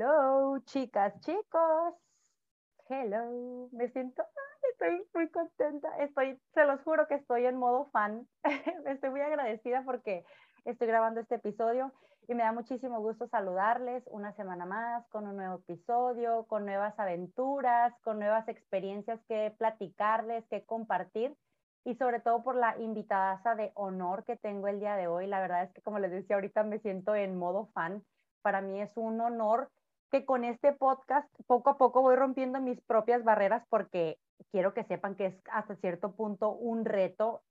Hello, chicas, chicos. Hello. Me siento, estoy muy contenta. Estoy, se los juro que estoy en modo fan. estoy muy agradecida porque estoy grabando este episodio y me da muchísimo gusto saludarles una semana más con un nuevo episodio, con nuevas aventuras, con nuevas experiencias que platicarles, que compartir y sobre todo por la invitada de honor que tengo el día de hoy. La verdad es que como les decía ahorita me siento en modo fan para mí es un honor que con este podcast poco a poco voy rompiendo mis propias barreras porque quiero que sepan que es hasta cierto punto un reto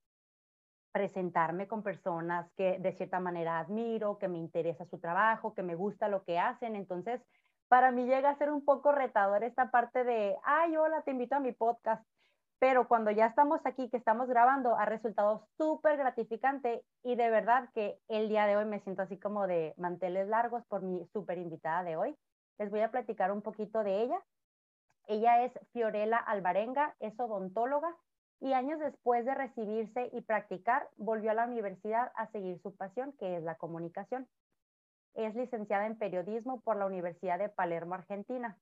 presentarme con personas que de cierta manera admiro, que me interesa su trabajo, que me gusta lo que hacen. Entonces, para mí llega a ser un poco retador esta parte de, ay, hola, te invito a mi podcast pero cuando ya estamos aquí, que estamos grabando, ha resultado súper gratificante y de verdad que el día de hoy me siento así como de manteles largos por mi súper invitada de hoy. Les voy a platicar un poquito de ella. Ella es Fiorella Alvarenga, es odontóloga y años después de recibirse y practicar, volvió a la universidad a seguir su pasión, que es la comunicación. Es licenciada en periodismo por la Universidad de Palermo, Argentina.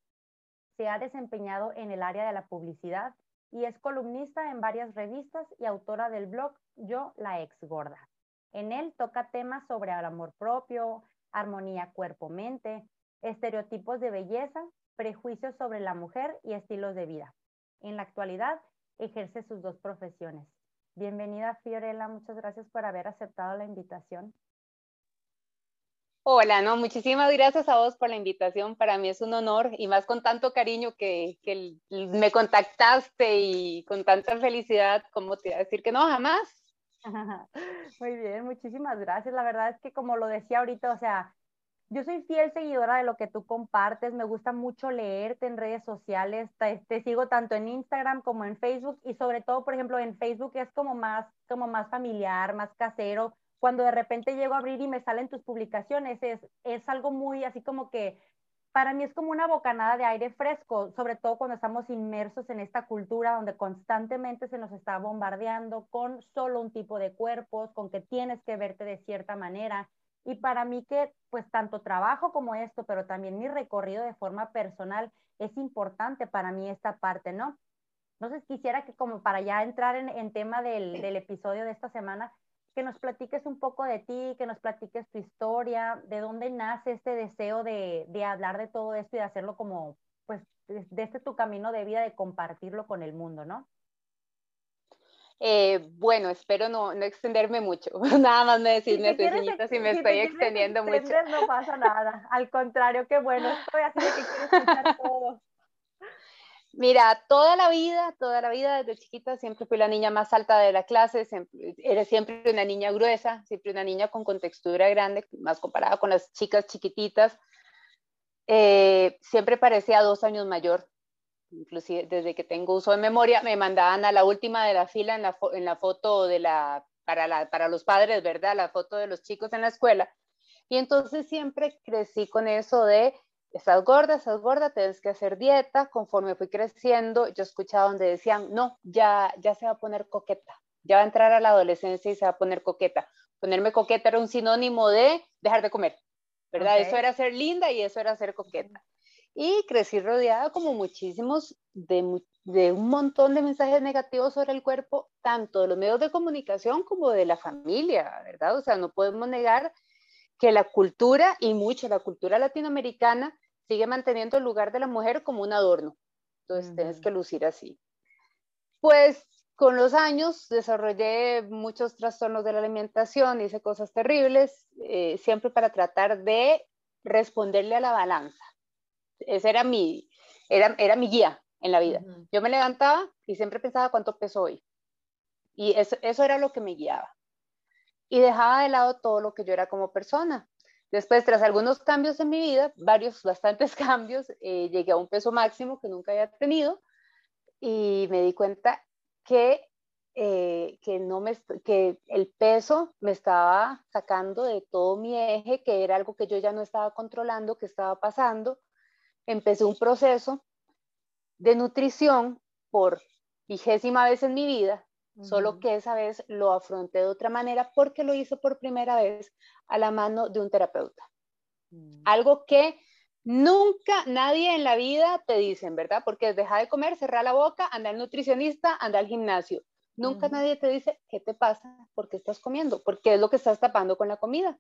Se ha desempeñado en el área de la publicidad, y es columnista en varias revistas y autora del blog Yo la ex gorda. En él toca temas sobre el amor propio, armonía cuerpo-mente, estereotipos de belleza, prejuicios sobre la mujer y estilos de vida. En la actualidad ejerce sus dos profesiones. Bienvenida Fiorella, muchas gracias por haber aceptado la invitación. Hola, no, muchísimas gracias a vos por la invitación. Para mí es un honor y más con tanto cariño que, me contactaste y con tanta felicidad, como te iba a decir que no, jamás. Muy bien, muchísimas gracias. La verdad es que como lo decía ahorita, o sea, yo soy fiel seguidora de lo que tú compartes, me gusta mucho leerte en redes sociales, te, te, sigo tanto en Instagram como en Facebook y sobre todo, por ejemplo, en Facebook es como más, como más familiar, más casero, cuando de repente llego a abrir y me salen tus publicaciones, es, es algo muy así como que para mí es como una bocanada de aire fresco, sobre todo cuando estamos inmersos en esta cultura donde constantemente se nos está bombardeando con solo un tipo de cuerpos, con que tienes que verte de cierta manera. Y para mí que pues tanto trabajo como esto, pero también mi recorrido de forma personal es importante para mí esta parte, ¿no? Entonces quisiera que como para ya entrar en, en tema del, del episodio de esta semana, que nos platiques un poco de ti, que nos platiques tu historia, de dónde nace este deseo de, de hablar de todo esto y de hacerlo como, pues, desde este tu camino de vida, de compartirlo con el mundo, ¿no? Eh, bueno, espero no, no, extenderme mucho. Nada más me decís, necesitas si me estoy extendiendo mucho. No pasa nada. Al contrario, qué bueno. Estoy así de que quiero escuchar todo. Mira, toda la vida, toda la vida desde chiquita siempre fui la niña más alta de la clase, siempre, era siempre una niña gruesa, siempre una niña con contextura grande, más comparada con las chicas chiquititas. Eh, siempre parecía dos años mayor, inclusive desde que tengo uso de memoria, me mandaban a la última de la fila en la, en la foto de la para, la, para los padres, ¿verdad? La foto de los chicos en la escuela. Y entonces siempre crecí con eso de estás gorda, estás gorda, tienes que hacer dieta. Conforme fui creciendo, yo escuchaba donde decían, no, ya, ya se va a poner coqueta, ya va a entrar a la adolescencia y se va a poner coqueta. Ponerme coqueta era un sinónimo de dejar de comer, ¿verdad? Eso era ser linda y eso era ser coqueta. Y crecí rodeada como muchísimos de, de un montón de mensajes negativos sobre el cuerpo, tanto de los medios de comunicación como de la familia, ¿verdad? O sea, no podemos negar que la cultura, y mucho la cultura latinoamericana, sigue manteniendo el lugar de la mujer como un adorno. Entonces, tienes que lucir así. Pues con los años desarrollé muchos trastornos de la alimentación, hice cosas terribles, eh, siempre para tratar de responderle a la balanza. Esa era mi, era, era mi guía en la vida. Yo me levantaba y siempre pensaba cuánto peso hoy. Y eso, eso era lo que me guiaba y dejaba de lado todo lo que yo era como persona. Después, tras algunos cambios en mi vida, varios, bastantes cambios, eh, llegué a un peso máximo que nunca había tenido y me di cuenta que, eh, que, no me, que el peso me estaba sacando de todo mi eje, que era algo que yo ya no estaba controlando, que estaba pasando. Empecé un proceso de nutrición por vigésima vez en mi vida, solo que esa vez lo afronté de otra manera porque lo hice por primera vez a la mano de un terapeuta. Mm. Algo que nunca nadie en la vida te dicen, ¿verdad? Porque es dejar de comer, cerrar la boca, anda al nutricionista, anda al gimnasio. Nunca nadie te dice, ¿qué te pasa? ¿Por qué estás comiendo? ¿Por qué es lo que estás tapando con la comida?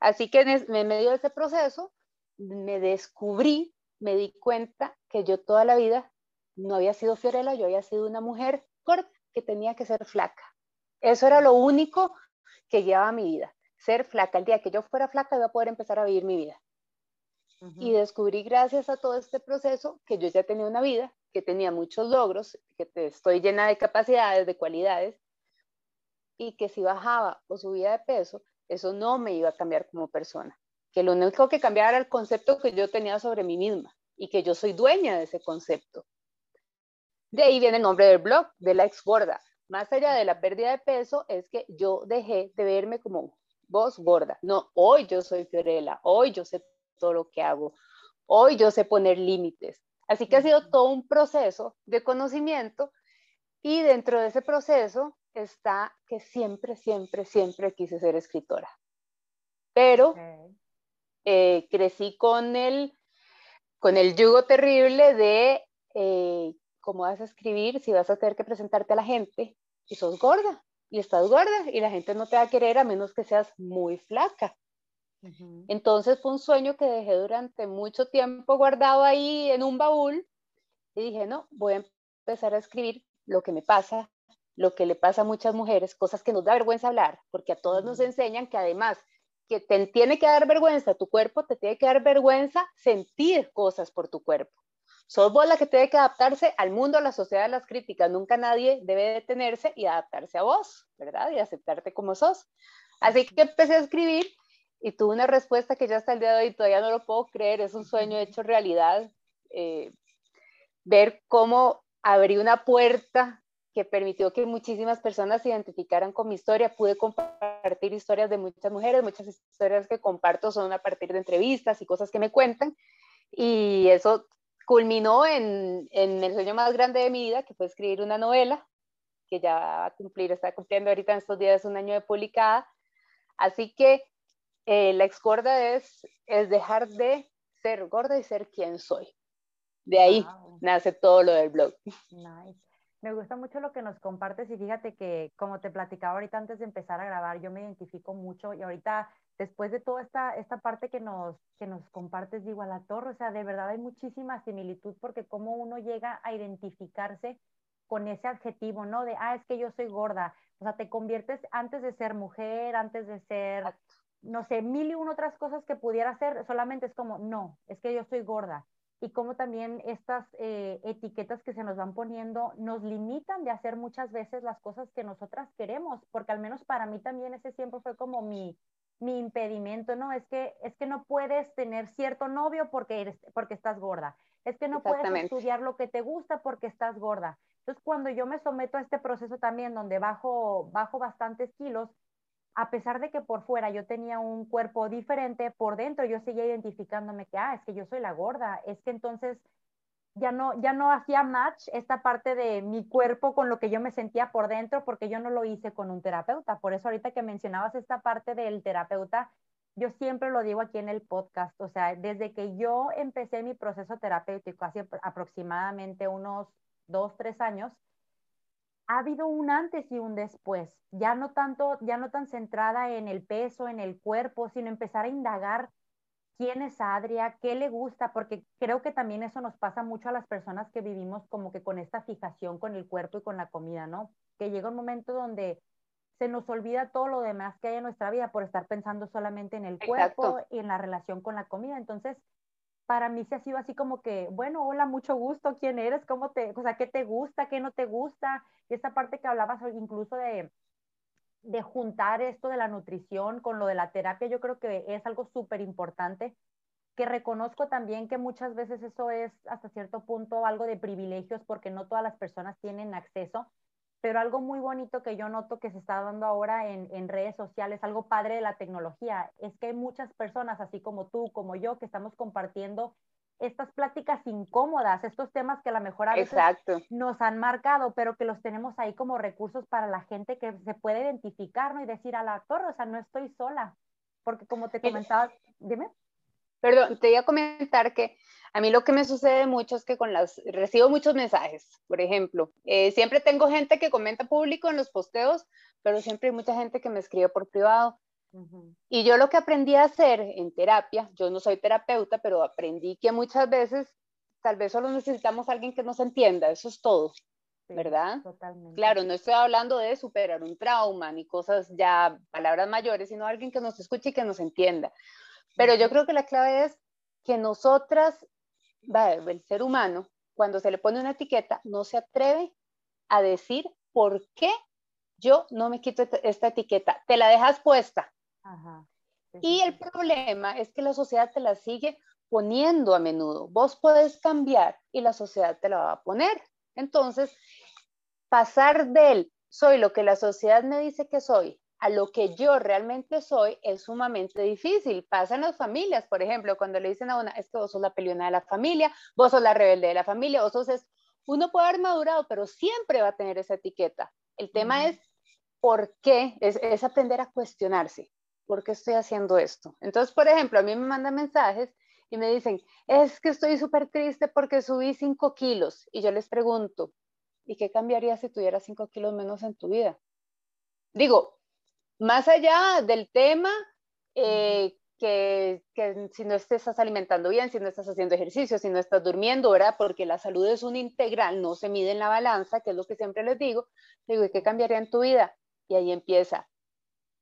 Así que en medio de ese proceso me descubrí, me di cuenta que yo toda la vida no había sido Fiorella, yo había sido una mujer corta que tenía que ser flaca. Eso era lo único que guiaba mi vida, ser flaca. El día que yo fuera flaca iba a poder empezar a vivir mi vida. Y descubrí gracias a todo este proceso que yo ya tenía una vida, que tenía muchos logros, que estoy llena de capacidades, de cualidades, y que si bajaba o subía de peso, eso no me iba a cambiar como persona. Que lo único que cambiaba era el concepto que yo tenía sobre mí misma y que yo soy dueña de ese concepto. De ahí viene el nombre del blog, de la ex gorda. Más allá de la pérdida de peso, es que yo dejé de verme como vos gorda. No, hoy yo soy Fiorella, hoy yo sé todo lo que hago, hoy yo sé poner límites. Así que ha sido todo un proceso de conocimiento y dentro de ese proceso está que siempre, siempre, siempre quise ser escritora. Pero eh, crecí con el, con el yugo terrible de eh, ¿cómo vas a escribir si vas a tener que presentarte a la gente y sos gorda? Y estás gorda y la gente no te va a querer a menos que seas muy flaca. Entonces fue un sueño que dejé durante mucho tiempo guardado ahí en un baúl y dije, no, voy a empezar a escribir lo que me pasa, lo que le pasa a muchas mujeres, cosas que nos da vergüenza hablar, porque a todas nos enseñan que además te tiene que dar vergüenza tu cuerpo, te tiene que dar vergüenza sentir cosas por tu cuerpo. Sos vos la que tiene que adaptarse al mundo, a la sociedad, a las críticas. Nunca nadie debe detenerse y adaptarse a vos, ¿verdad? Y aceptarte como sos. Así que empecé a escribir y tuve una respuesta que ya hasta el día de hoy todavía no lo puedo creer. Es un sueño hecho realidad. Eh, ver cómo abrí una puerta que permitió que muchísimas personas se identificaran con mi historia. Pude compartir historias de muchas mujeres, muchas historias que comparto son a partir de entrevistas y cosas que me cuentan. Y eso culminó en, el sueño más grande de mi vida, que fue escribir una novela, que ya va a cumplir, está cumpliendo ahorita en estos días un año de publicada. Así que eh, la ex gorda es, es dejar de ser gorda y ser quien soy. De ahí nace todo lo del blog. Me gusta mucho lo que nos compartes y fíjate que como te platicaba ahorita antes de empezar a grabar, yo me identifico mucho y ahorita después de toda esta, esta parte que nos, que nos compartes, digo, a la torre, o sea, de verdad hay muchísima similitud porque como uno llega a identificarse con ese adjetivo, ¿no? De, ah, es que yo soy gorda. O sea, te conviertes antes de ser mujer, antes de ser, no sé, mil y una otras cosas que pudiera ser, solamente es como, no, es que yo soy gorda y cómo también estas eh, etiquetas que se nos van poniendo nos limitan de hacer muchas veces las cosas que nosotras queremos, porque al menos para mí también ese siempre fue como mi, mi impedimento, ¿no? Es que, es que no puedes tener cierto novio porque, eres, porque estás gorda, es que no puedes estudiar lo que te gusta porque estás gorda. Entonces, cuando yo me someto a este proceso también, donde bajo, bajo bastantes kilos, a pesar de que por fuera yo tenía un cuerpo diferente, por dentro yo seguía identificándome que, ah, es que yo soy la gorda, es que entonces ya no, ya no hacía match esta parte de mi cuerpo con lo que yo me sentía por dentro porque yo no lo hice con un terapeuta. Por eso ahorita que mencionabas esta parte del terapeuta, yo siempre lo digo aquí en el podcast, o sea, desde que yo empecé mi proceso terapéutico hace aproximadamente unos dos, tres años, ha habido un antes y un después, ya no tanto, ya no tan centrada en el peso, en el cuerpo, sino empezar a indagar quién es Adria, qué le gusta, porque creo que también eso nos pasa mucho a las personas que vivimos como que con esta fijación con el cuerpo y con la comida, ¿no? Que llega un momento donde se nos olvida todo lo demás que hay en nuestra vida por estar pensando solamente en el cuerpo y en la relación con la comida. Entonces, para mí se ha sido así como que, bueno, hola, mucho gusto, ¿quién eres? ¿Cómo te, o sea, qué te gusta, qué no te gusta? Y esta parte que hablabas incluso de, de juntar esto de la nutrición con lo de la terapia, yo creo que es algo súper importante, que reconozco también que muchas veces eso es hasta cierto punto algo de privilegios porque no todas las personas tienen acceso, pero algo muy bonito que yo noto que se está dando ahora en, en, redes sociales, algo padre de la tecnología, es que hay muchas personas, así como tú, como yo, que estamos compartiendo estas pláticas incómodas, estos temas que a lo mejor a veces nos han marcado, pero que los tenemos ahí como recursos para la gente que se puede identificar, ¿no? Y decir a la torre, o sea, no estoy sola, porque como te comentaba, dime. Perdón, te iba a comentar que a mí lo que me sucede mucho es que con las, recibo muchos mensajes, por ejemplo, eh, siempre tengo gente que comenta público en los posteos, pero siempre hay mucha gente que me escribe por privado y yo lo que aprendí a hacer en terapia, yo no soy terapeuta, pero aprendí que muchas veces tal vez solo necesitamos a alguien que nos entienda, eso es todo, ¿verdad? Totalmente. Claro, no estoy hablando de superar un trauma ni cosas ya, palabras mayores, sino alguien que nos escuche y que nos entienda. Pero yo creo que la clave es que nosotras, el ser humano, cuando se le pone una etiqueta, no se atreve a decir por qué yo no me quito esta etiqueta. Te la dejas puesta, y el problema es que la sociedad te la sigue poniendo a menudo. Vos puedes cambiar y la sociedad te la va a poner. Entonces, pasar del soy lo que la sociedad me dice que soy a lo que yo realmente soy es sumamente difícil. Pasa en las familias, por ejemplo, cuando le dicen a una, es que vos sos la peleona de la familia, vos sos la rebelde de la familia, vos sos... Es... Uno puede haber madurado, pero siempre va a tener esa etiqueta. El tema es por qué, es aprender a cuestionarse. ¿por qué estoy haciendo esto? Entonces, por ejemplo, a mí me mandan mensajes y me dicen, es que estoy súper triste porque subí 5 kilos. Y yo les pregunto, ¿y qué cambiaría si tuvieras 5 kilos menos en tu vida? Digo, más allá del tema, eh, que, que, si no estás alimentando bien, si no estás haciendo ejercicio, si no estás durmiendo, ¿verdad? Porque la salud es un integral, no se mide en la balanza, que es lo que siempre les digo. Digo, ¿y qué cambiaría en tu vida? Y ahí empieza,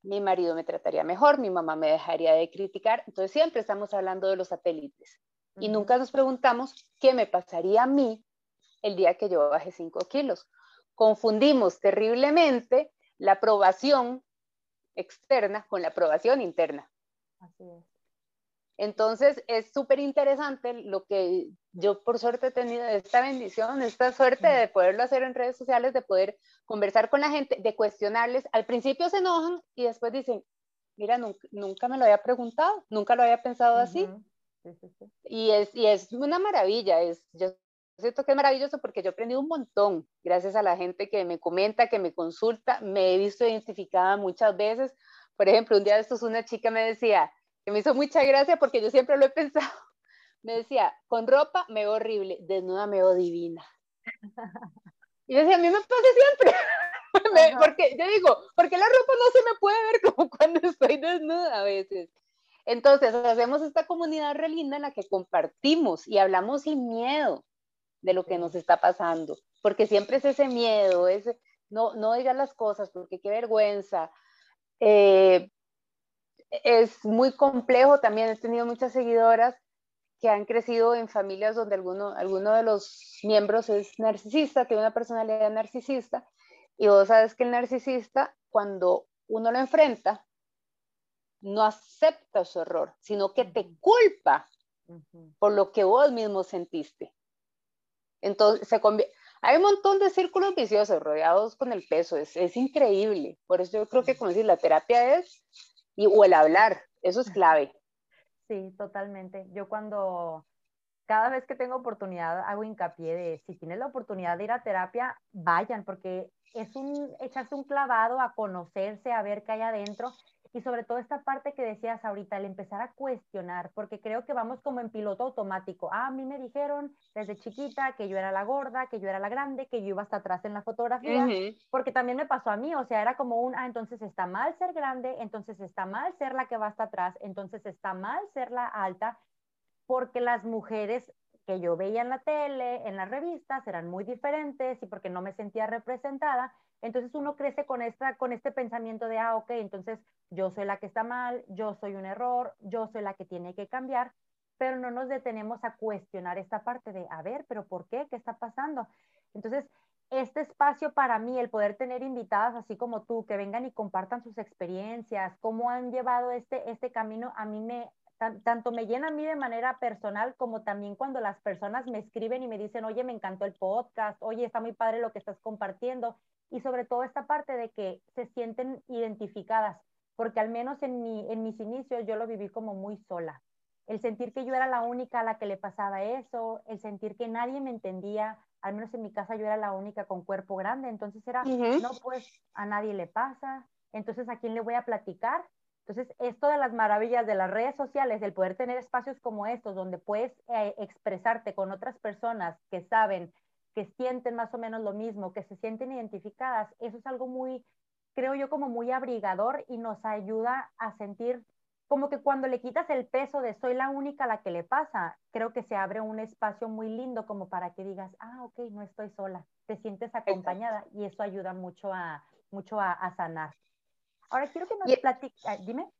mi marido me trataría mejor, mi mamá me dejaría de criticar. Entonces siempre estamos hablando de los satélites y nunca nos preguntamos qué me pasaría a mí el día que yo baje 5 kilos. Confundimos terriblemente la aprobación externa con la aprobación interna. Así es. Entonces es súper interesante lo que yo por suerte he tenido esta bendición, esta suerte de poderlo hacer en redes sociales, de poder conversar con la gente, de cuestionarles. Al principio se enojan y después dicen, mira, nunca, me lo había preguntado, nunca lo había pensado así. Y, es, y es una maravilla, es, yo siento que es maravilloso porque yo he aprendido un montón gracias a la gente que me comenta, que me consulta, me he visto identificada muchas veces. Por ejemplo, un día de estos una chica me decía, que me hizo mucha gracia porque yo siempre lo he pensado. Me decía, con ropa me veo horrible, desnuda me veo divina. Y yo decía, a mí me pasa siempre. porque yo digo, porque la ropa no se me puede ver como cuando estoy desnuda a veces. Entonces, hacemos esta comunidad re linda en la que compartimos y hablamos sin miedo de lo que nos está pasando, porque siempre es ese miedo, ese, no, no digas las cosas porque qué vergüenza. Eh, es muy complejo, también he tenido muchas seguidoras que han crecido en familias donde alguno, alguno de los miembros es narcisista, tiene una personalidad narcisista, y vos sabes que el narcisista, cuando uno lo enfrenta, no acepta su error, sino que te culpa por lo que vos mismo sentiste. Entonces, se hay un montón de círculos viciosos rodeados con el peso, es, es increíble. Por eso yo creo que, como decir, la terapia es y, o el hablar, eso es clave. Sí, totalmente. Yo cuando, cada vez que tengo oportunidad, hago hincapié de, si tienes la oportunidad de ir a terapia, vayan, porque es un, echarse un clavado a conocerse, a ver qué hay adentro y sobre todo esta parte que decías ahorita, el empezar a cuestionar, porque creo que vamos como en piloto automático. Ah, a mí me dijeron desde chiquita que yo era la gorda, que yo era la grande, que yo iba hasta atrás en la fotografía, porque también me pasó a mí, o sea, era como un, ah, entonces está mal ser grande, entonces está mal ser la que va hasta atrás, entonces está mal ser la alta, porque las mujeres que yo veía en la tele, en las revistas, eran muy diferentes y porque no me sentía representada. Entonces uno crece con, esta, con este pensamiento de, ah, ok, entonces yo soy la que está mal, yo soy un error, yo soy la que tiene que cambiar, pero no nos detenemos a cuestionar esta parte de, a ver, pero ¿por qué? ¿Qué está pasando? Entonces, este espacio para mí, el poder tener invitadas así como tú, que vengan y compartan sus experiencias, cómo han llevado este, este camino, a mí me, tanto me llena a mí de manera personal como también cuando las personas me escriben y me dicen, oye, me encantó el podcast, oye, está muy padre lo que estás compartiendo. Y sobre todo esta parte de que se sienten identificadas, porque al menos en, mi, en mis inicios yo lo viví como muy sola. El sentir que yo era la única a la que le pasaba eso, el sentir que nadie me entendía, al menos en mi casa yo era la única con cuerpo grande, entonces era, no, pues a nadie le pasa, entonces a quién le voy a platicar. Entonces, esto de las maravillas de las redes sociales, el poder tener espacios como estos, donde puedes eh, expresarte con otras personas que saben, que sienten más o menos lo mismo, que se sienten identificadas, eso es algo muy, creo yo, como muy abrigador y nos ayuda a sentir como que cuando le quitas el peso de soy la única a la que le pasa, creo que se abre un espacio muy lindo como para que digas, ah, ok, no estoy sola, te sientes acompañada y eso ayuda mucho a, mucho a, sanar. Ahora quiero que nos platiques, ah, dime.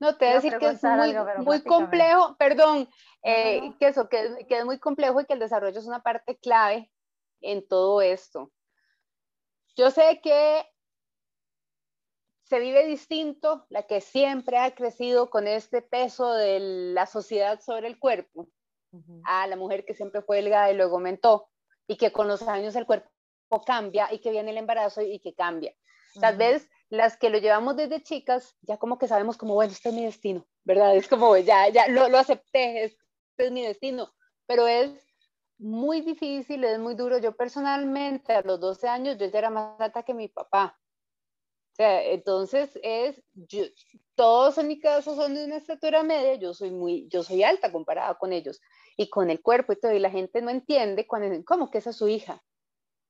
No, te voy a decir que es muy, complejo, perdón, eh, que eso, que, que es muy complejo y que el desarrollo es una parte clave en todo esto. Yo sé que se vive distinto, la que siempre ha crecido con este peso de la sociedad sobre el cuerpo, a la mujer que siempre fue delgada y luego aumentó, y que con los años el cuerpo cambia y que viene el embarazo y que cambia. Tal vez las que lo llevamos desde chicas, ya como que sabemos como, bueno, este es mi destino, ¿verdad? Es como, ya, ya lo, lo acepté, este es mi destino, pero es muy difícil, es muy duro. Yo personalmente a los 12 años yo ya era más alta que mi papá o sea, entonces es, todos en mi caso son de una estatura media, yo soy muy, yo soy alta comparada con ellos y con el cuerpo y todo, y la gente no entiende cuando, ¿cómo que esa es su hija?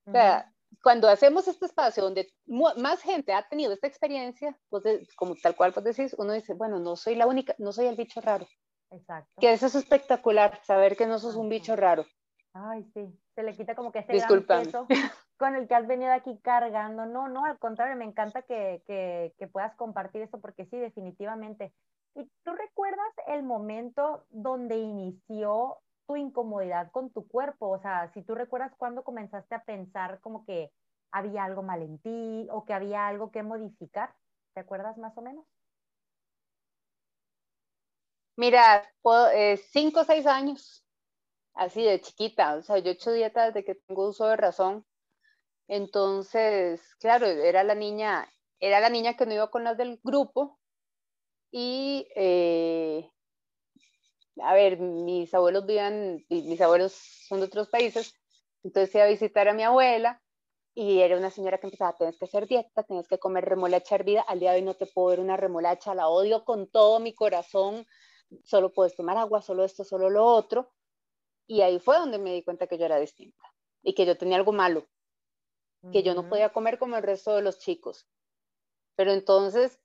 O sea, cuando hacemos este espacio donde más gente ha tenido esta experiencia, pues como tal cual pues decís, uno dice, bueno, no soy la única, no soy el bicho raro. Exacto. Que eso es espectacular, saber que no sos un bicho raro. Ay, sí, se le quita como que ese gran peso con el que has venido aquí cargando. No, no, al contrario, me encanta que, que, que puedas compartir esto porque sí, definitivamente. ¿Y tú recuerdas el momento donde inició tu incomodidad con tu cuerpo? O sea, si tú recuerdas cuando comenzaste a pensar como que había algo mal en ti o que había algo que modificar, ¿te acuerdas más o menos? Mira, eh, cinco o seis años así de chiquita, o sea, yo he hecho dieta desde que tengo uso de razón. Entonces, claro, era la niña, era la niña que no iba con las del grupo y, eh, a ver, mis abuelos vivían, mis abuelos son de otros países, entonces iba a visitar a mi abuela y era una señora que empezaba, tienes que hacer dieta, tienes que comer remolacha hervida, al día de hoy no te puedo ver una remolacha, la odio con todo mi corazón, solo puedes tomar agua, solo esto, solo lo otro, y ahí fue donde me di cuenta que yo era distinta y que yo tenía algo malo, que yo no podía comer como el resto de los chicos. Pero entonces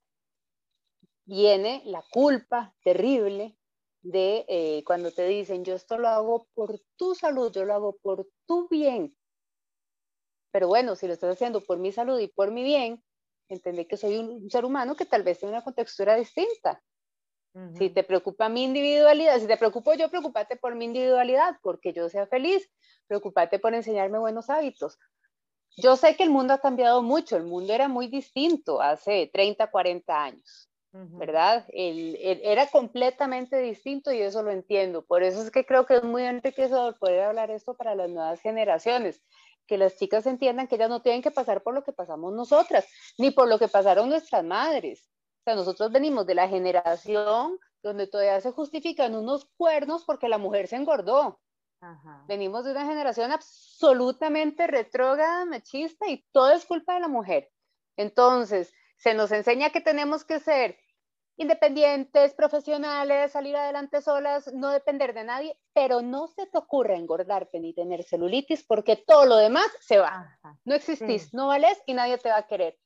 viene la culpa terrible de eh, cuando te dicen, yo esto lo hago por tu salud, yo lo hago por tu bien. Pero bueno, si lo estás haciendo por mi salud y por mi bien, entendé que soy un ser humano que tal vez tiene una contextura distinta si te preocupa mi individualidad, si te preocupo yo, preocúpate por mi individualidad, porque yo sea feliz, preocúpate por enseñarme buenos hábitos. Yo sé que el mundo ha cambiado mucho, el mundo era muy distinto hace 30, 40 años, ¿verdad? era completamente distinto y eso lo entiendo. Por eso es que creo que es muy enriquecedor poder hablar esto para las nuevas generaciones, que las chicas entiendan que ellas no tienen que pasar por lo que pasamos nosotras, ni por lo que pasaron nuestras madres nosotros venimos de la generación donde todavía se justifican unos cuernos porque la mujer se engordó. Venimos de una generación absolutamente retrógrada, machista y todo es culpa de la mujer. Entonces, se nos enseña que tenemos que ser independientes, profesionales, salir adelante solas, no depender de nadie, pero no se te ocurra engordarte ni tener celulitis porque todo lo demás se va. No existís, no vales y nadie te va a querer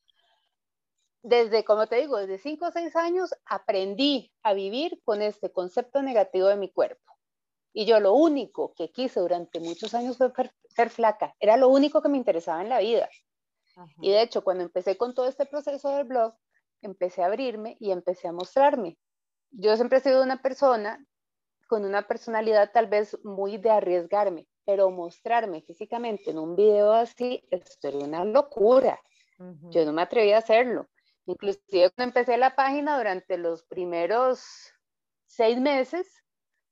desde, como te digo, desde 5 o 6 años aprendí a vivir con este concepto negativo de mi cuerpo. Y yo lo único que quise durante muchos años fue ser flaca. Era lo único que me interesaba en la vida. Y de hecho, cuando empecé con todo este proceso del blog, empecé a abrirme y empecé a mostrarme. Yo siempre he sido una persona con una personalidad tal vez muy de arriesgarme. pero mostrarme físicamente en un video así, esto era una locura. Yo no me atreví a hacerlo. Inclusive cuando empecé la página durante los primeros seis meses,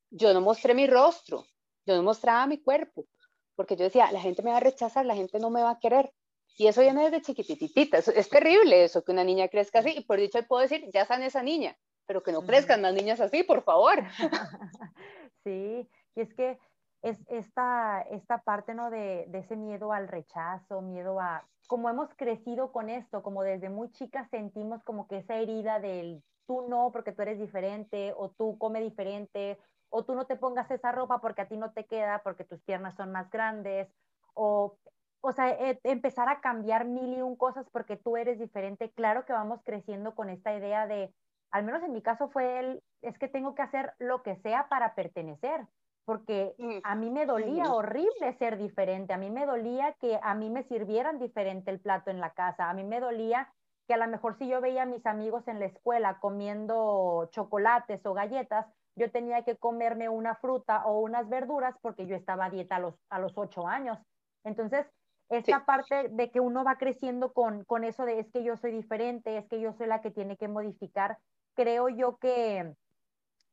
yo no mostré mi rostro, yo no mostraba mi cuerpo, porque yo decía, la gente me va a rechazar, la gente no me va a querer. Y eso viene desde chiquititita, es, terrible eso, que una niña crezca así, y por dicho puedo decir, ya están esa niña, pero que no crezcan más niñas así, por favor. Sí, y es que es esta, esta parte, ¿no? De, de ese miedo al rechazo, miedo a, como hemos crecido con esto, como desde muy chicas sentimos como que esa herida del tú no porque tú eres diferente, o tú come diferente, o tú no te pongas esa ropa porque a ti no te queda, porque tus piernas son más grandes, o, o sea, e, empezar a cambiar mil y un cosas porque tú eres diferente. Claro que vamos creciendo con esta idea de, al menos en mi caso fue el, es que tengo que hacer lo que sea para pertenecer porque mm, a mí me dolía horrible ser diferente, a mí me dolía que a mí me sirvieran diferente el plato en la casa, a mí me dolía que a lo mejor si yo veía a mis amigos en la escuela comiendo chocolates o galletas, yo tenía que comerme una fruta o unas verduras porque yo estaba a dieta a los, a los ocho años. Entonces, esta parte de que uno va creciendo con, con eso de es que yo soy diferente, es que yo soy la que tiene que modificar, creo yo que,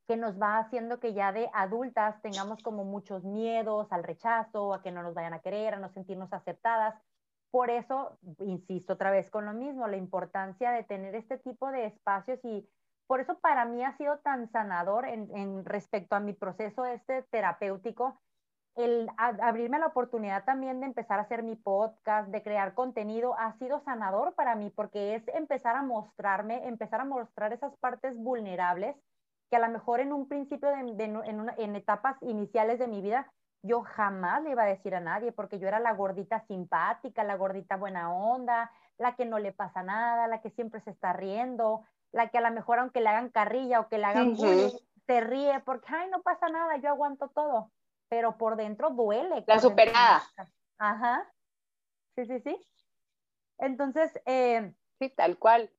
que nos va haciendo que ya de adultas tengamos como muchos miedos al rechazo, a que no nos vayan a querer, a no sentirnos aceptadas. Por eso, insisto otra vez con lo mismo, la importancia de tener este tipo de espacios y por eso para mí ha sido tan sanador en, respecto a mi proceso este terapéutico, el abrirme la oportunidad también de empezar a hacer mi podcast, de crear contenido, ha sido sanador para mí porque es empezar a mostrarme, empezar a mostrar esas partes vulnerables que a lo mejor en un principio, de, en, etapas iniciales de mi vida, yo jamás le iba a decir a nadie, porque yo era la gordita simpática, la gordita buena onda, la que no le pasa nada, la que siempre se está riendo, la que a lo mejor aunque le hagan carrilla o que le hagan bullying, se ríe porque, ay, no pasa nada, yo aguanto todo, pero por dentro duele. La superada. Ajá. Sí, sí, sí. Entonces, eh, sí, tal cual.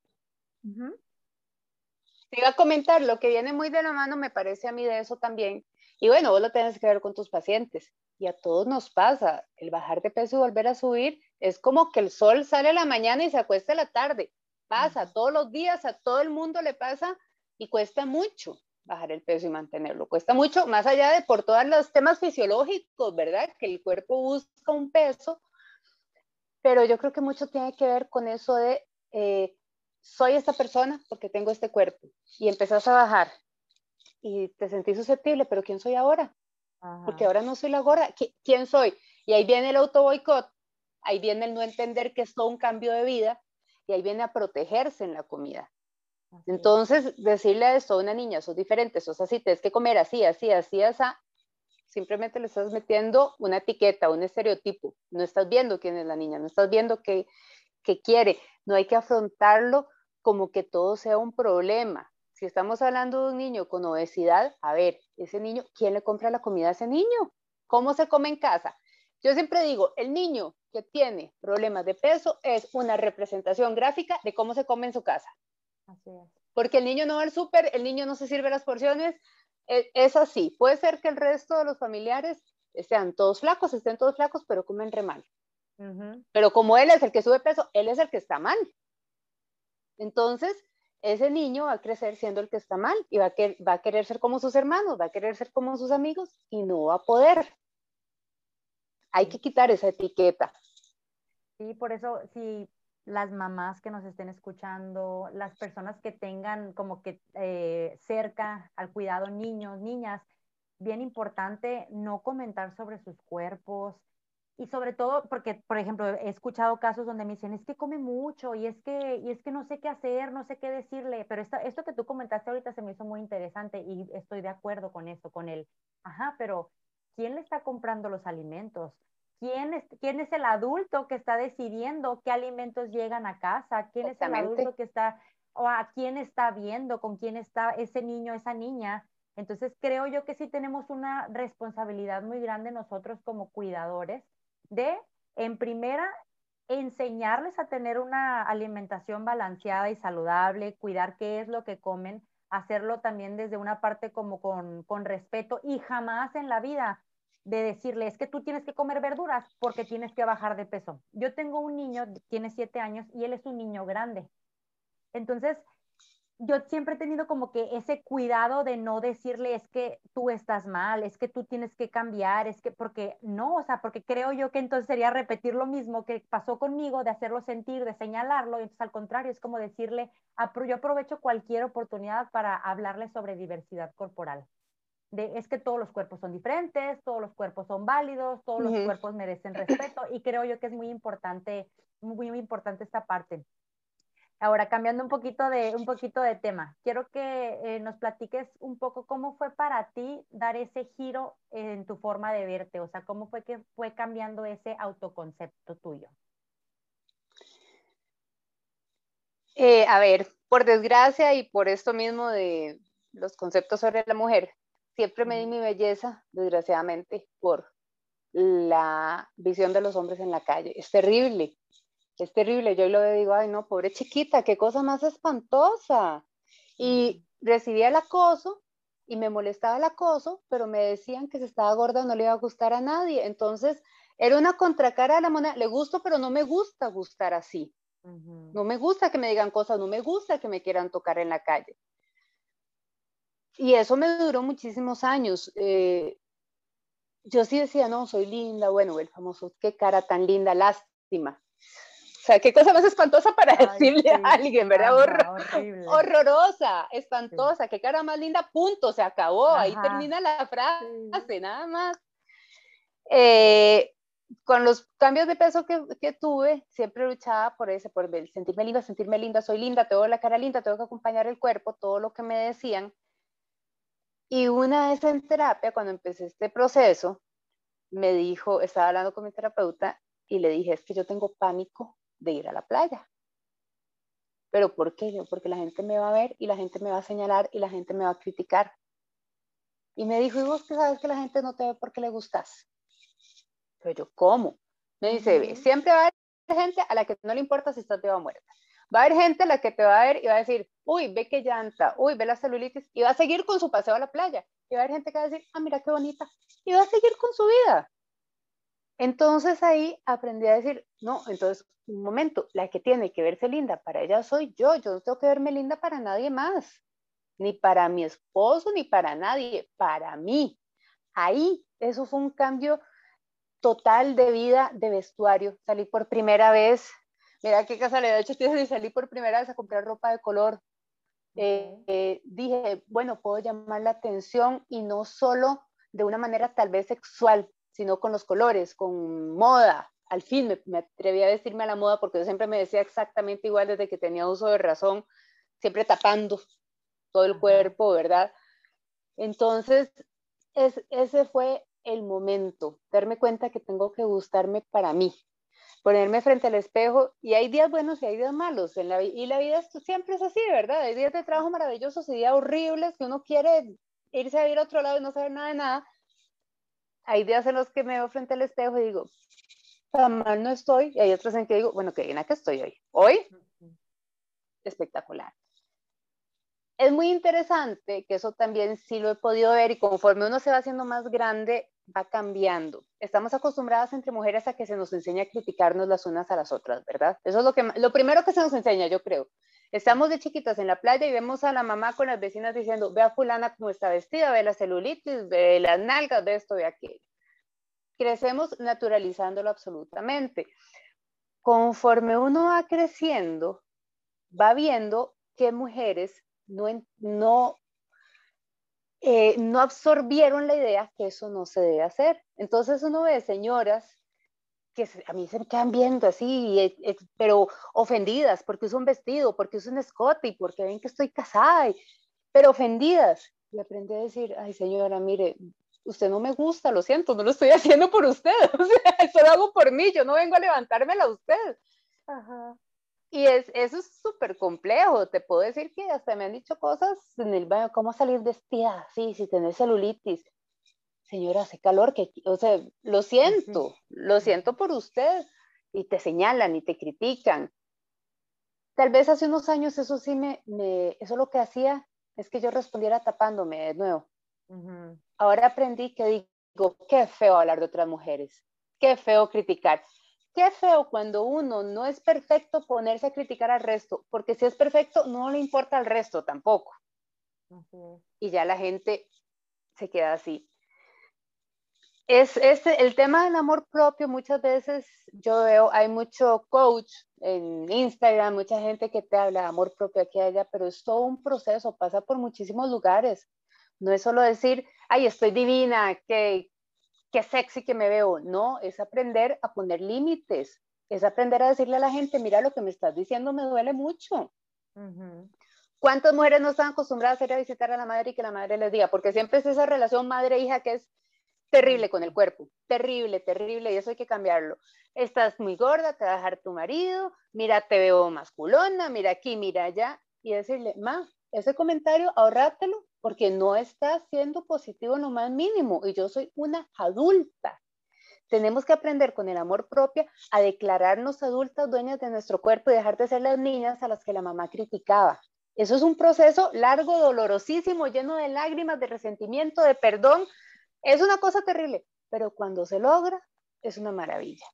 Te iba a comentar, lo que viene muy de la mano me parece a mí de eso también. Y bueno, vos lo tienes que ver con tus pacientes. Y a todos nos pasa, el bajar de peso y volver a subir es como que el sol sale a la mañana y se acuesta a la tarde. Pasa todos los días, a todo el mundo le pasa y cuesta mucho bajar el peso y mantenerlo. Cuesta mucho, más allá de por todos los temas fisiológicos, ¿verdad? Que el cuerpo busca un peso, pero yo creo que mucho tiene que ver con eso de eh, soy esta persona porque tengo este cuerpo y empezás a bajar y te sentís susceptible, pero ¿quién soy ahora? Porque ahora no soy la gorda, ¿quién soy? Y ahí viene el auto boicot, ahí viene el no entender que es todo un cambio de vida y ahí viene a protegerse en la comida. Entonces, decirle a esto a una niña, sos diferente, sos así, tienes que comer así, así, así, así, simplemente le estás metiendo una etiqueta, un estereotipo. No estás viendo quién es la niña, no estás viendo qué, qué quiere. No hay que afrontarlo como que todo sea un problema. Si estamos hablando de un niño con obesidad, a ver, ese niño, ¿quién le compra la comida a ese niño? ¿Cómo se come en casa? Yo siempre digo, el niño que tiene problemas de peso es una representación gráfica de cómo se come en su casa. Porque el niño no va al súper, el niño no se sirve las porciones, e, es, así. Puede ser que el resto de los familiares sean todos flacos, estén todos flacos, pero comen re mal. Pero como él es el que sube peso, él es el que está mal. Entonces, ese niño va a crecer siendo el que está mal y va a, va a querer ser como sus hermanos, va a querer ser como sus amigos y no va a poder. Hay que quitar esa etiqueta. Sí, por eso, si las mamás que nos estén escuchando, las personas que tengan como que eh, cerca al cuidado niños, niñas, bien importante no comentar sobre sus cuerpos, y sobre todo porque, por ejemplo, he escuchado casos donde me dicen, es que come mucho y es que, y es que no sé qué hacer, no sé qué decirle, pero esto que tú comentaste ahorita se me hizo muy interesante y estoy de acuerdo con eso, con él. Ajá, pero ¿quién le está comprando los alimentos? ¿Quién es, ¿Quién es el adulto que está decidiendo qué alimentos llegan a casa? ¿Quién es el adulto que está, o a quién está viendo, con quién está ese niño, esa niña? Entonces creo yo que sí tenemos una responsabilidad muy grande nosotros como cuidadores de, en primera, enseñarles a tener una alimentación balanceada y saludable, cuidar qué es lo que comen, hacerlo también desde una parte como con, respeto y jamás en la vida de decirle, es que tú tienes que comer verduras porque tienes que bajar de peso. Yo tengo un niño, tiene siete años y él es un niño grande. Entonces, yo siempre he tenido como que ese cuidado de no decirle es que tú estás mal, es que tú tienes que cambiar, es que porque no, o sea, porque creo yo que entonces sería repetir lo mismo que pasó conmigo, de hacerlo sentir, de señalarlo, y entonces al contrario, es como decirle, yo aprovecho cualquier oportunidad para hablarle sobre diversidad corporal. De, es que todos los cuerpos son diferentes, todos los cuerpos son válidos, todos los cuerpos merecen respeto y creo yo que es muy importante, muy, muy importante esta parte. Ahora, cambiando un poquito de, un poquito de tema, quiero que eh, nos platiques un poco cómo fue para ti dar ese giro en tu forma de verte, o sea, cómo fue que fue cambiando ese autoconcepto tuyo. Eh, a ver, por desgracia y por esto mismo de los conceptos sobre la mujer, siempre me di mi belleza, desgraciadamente, por la visión de los hombres en la calle. Es terrible es terrible. Yo lo digo, ay, no, pobre chiquita, qué cosa más espantosa. Y recibía el acoso y me molestaba el acoso, pero me decían que si estaba gorda no le iba a gustar a nadie. Entonces, era una contracara de la moneda. Le gusto, pero no me gusta gustar así. No me gusta que me digan cosas, no me gusta que me quieran tocar en la calle. Y eso me duró muchísimos años. Eh, yo sí decía, no, soy linda, bueno, el famoso, qué cara tan linda, lástima sea, qué cosa más espantosa para decirle a alguien, ¿verdad? horrorosa, espantosa, qué cara más linda, punto, se acabó, ahí termina la frase, nada más. Eh, con los cambios de peso que, que, tuve, siempre luchaba por ese, por sentirme linda, sentirme linda, soy linda, tengo la cara linda, tengo que acompañar el cuerpo, todo lo que me decían. Y una vez en terapia, cuando empecé este proceso, me dijo, estaba hablando con mi terapeuta y le dije, es que yo tengo pánico de ir a la playa. ¿Pero por qué? Porque la gente me va a ver y la gente me va a señalar y la gente me va a criticar. Y me dijo, ¿y vos que sabes que la gente no te ve porque le gustas? Pero ¿cómo? Me dice, siempre va a haber gente a la que no le importa si estás viva o muerta. Va a haber gente a la que te va a ver y va a decir, uy, ve qué llanta, uy, ve la celulitis, y va a seguir con su paseo a la playa. Y va a haber gente que va a decir, ah, mira qué bonita, y va a seguir con su vida. Entonces ahí aprendí a decir, no, entonces, un momento, la que tiene que verse linda para ella soy yo, yo no tengo que verme linda para nadie más, ni para mi esposo, ni para nadie, para mí. Ahí, eso fue un cambio total de vida, de vestuario. Salí por primera vez, mira qué casualidad, de hecho, salí por primera vez a comprar ropa de color. Eh, eh, dije, bueno, puedo llamar la atención y no solo de una manera tal vez sexual, sino con los colores, con moda. Al fin me, atreví a decirme a la moda porque yo siempre me decía exactamente igual desde que tenía uso de razón, siempre tapando todo el cuerpo, ¿verdad? Entonces, es, ese fue el momento, darme cuenta que tengo que gustarme para mí, ponerme frente al espejo y hay días buenos y hay días malos en la y la vida siempre es así, ¿verdad? Hay días de trabajo maravillosos y días horribles que uno quiere irse a ir a otro lado y no saber nada de nada hay días en los que me veo frente al espejo y digo, tan mal no estoy, y hay otros en que digo, bueno, qué bien que estoy hoy. Hoy, espectacular. Es muy interesante que eso también sí lo he podido ver y conforme uno se va haciendo más grande, va cambiando. Estamos acostumbradas entre mujeres a que se nos enseña a criticarnos las unas a las otras, ¿verdad? Eso es lo, que, lo primero que se nos enseña, yo creo. Estamos de chiquitas en la playa y vemos a la mamá con las vecinas diciendo, ve a fulana cómo está vestida, ve la celulitis, ve las nalgas, ve esto, ve aquello. Crecemos naturalizándolo absolutamente. Conforme uno va creciendo, va viendo que mujeres no, no, eh, no absorbieron la idea que eso no se debe hacer. Entonces uno ve señoras que a mí se me quedan viendo así, pero ofendidas porque uso un vestido, porque uso un escote y porque ven que estoy casada, pero ofendidas. Y aprendí a decir, ay señora, mire, usted no me gusta, lo siento, no lo estoy haciendo por usted, o sea, eso lo hago por mí, yo no vengo a levantármela a usted. Ajá. Y es, eso es súper complejo, te puedo decir que hasta me han dicho cosas en el baño, cómo salir vestida, sí, si tenés celulitis, señora, hace calor, que, o sea, lo siento, lo siento por usted, y te señalan y te critican. Tal vez hace unos años eso sí me, me eso lo que hacía es que yo respondiera tapándome de nuevo. Ahora aprendí que qué feo hablar de otras mujeres, qué feo criticar. Qué feo cuando uno no es perfecto ponerse a criticar al resto, porque si es perfecto no le importa al resto tampoco. Y ya la gente se queda así. Es, es, el tema del amor propio, muchas veces yo veo, hay mucho coach en Instagram, mucha gente que te habla de amor propio aquí y allá, pero es todo un proceso, pasa por muchísimos lugares. No es solo decir, ay, estoy divina, qué, qué sexy que me veo. No, es aprender a poner límites, es aprender a decirle a la gente, mira lo que me estás diciendo me duele mucho. ¿Cuántas mujeres no están acostumbradas a ir a visitar a la madre y que la madre les diga? Porque siempre es esa relación madre-hija que es terrible con el cuerpo, terrible, terrible, y eso hay que cambiarlo. Estás muy gorda, te va a dejar tu marido, mira, te veo masculona, mira aquí, mira allá, y decirle, ma, ese comentario, ahorrátelo, porque no está siendo positivo lo más mínimo, y yo soy una adulta. Tenemos que aprender con el amor propio a declararnos adultas dueñas de nuestro cuerpo y dejar de ser las niñas a las que la mamá criticaba. Eso es un proceso largo, dolorosísimo, lleno de lágrimas, de resentimiento, de perdón. Es una cosa terrible, pero cuando se logra, es una maravilla.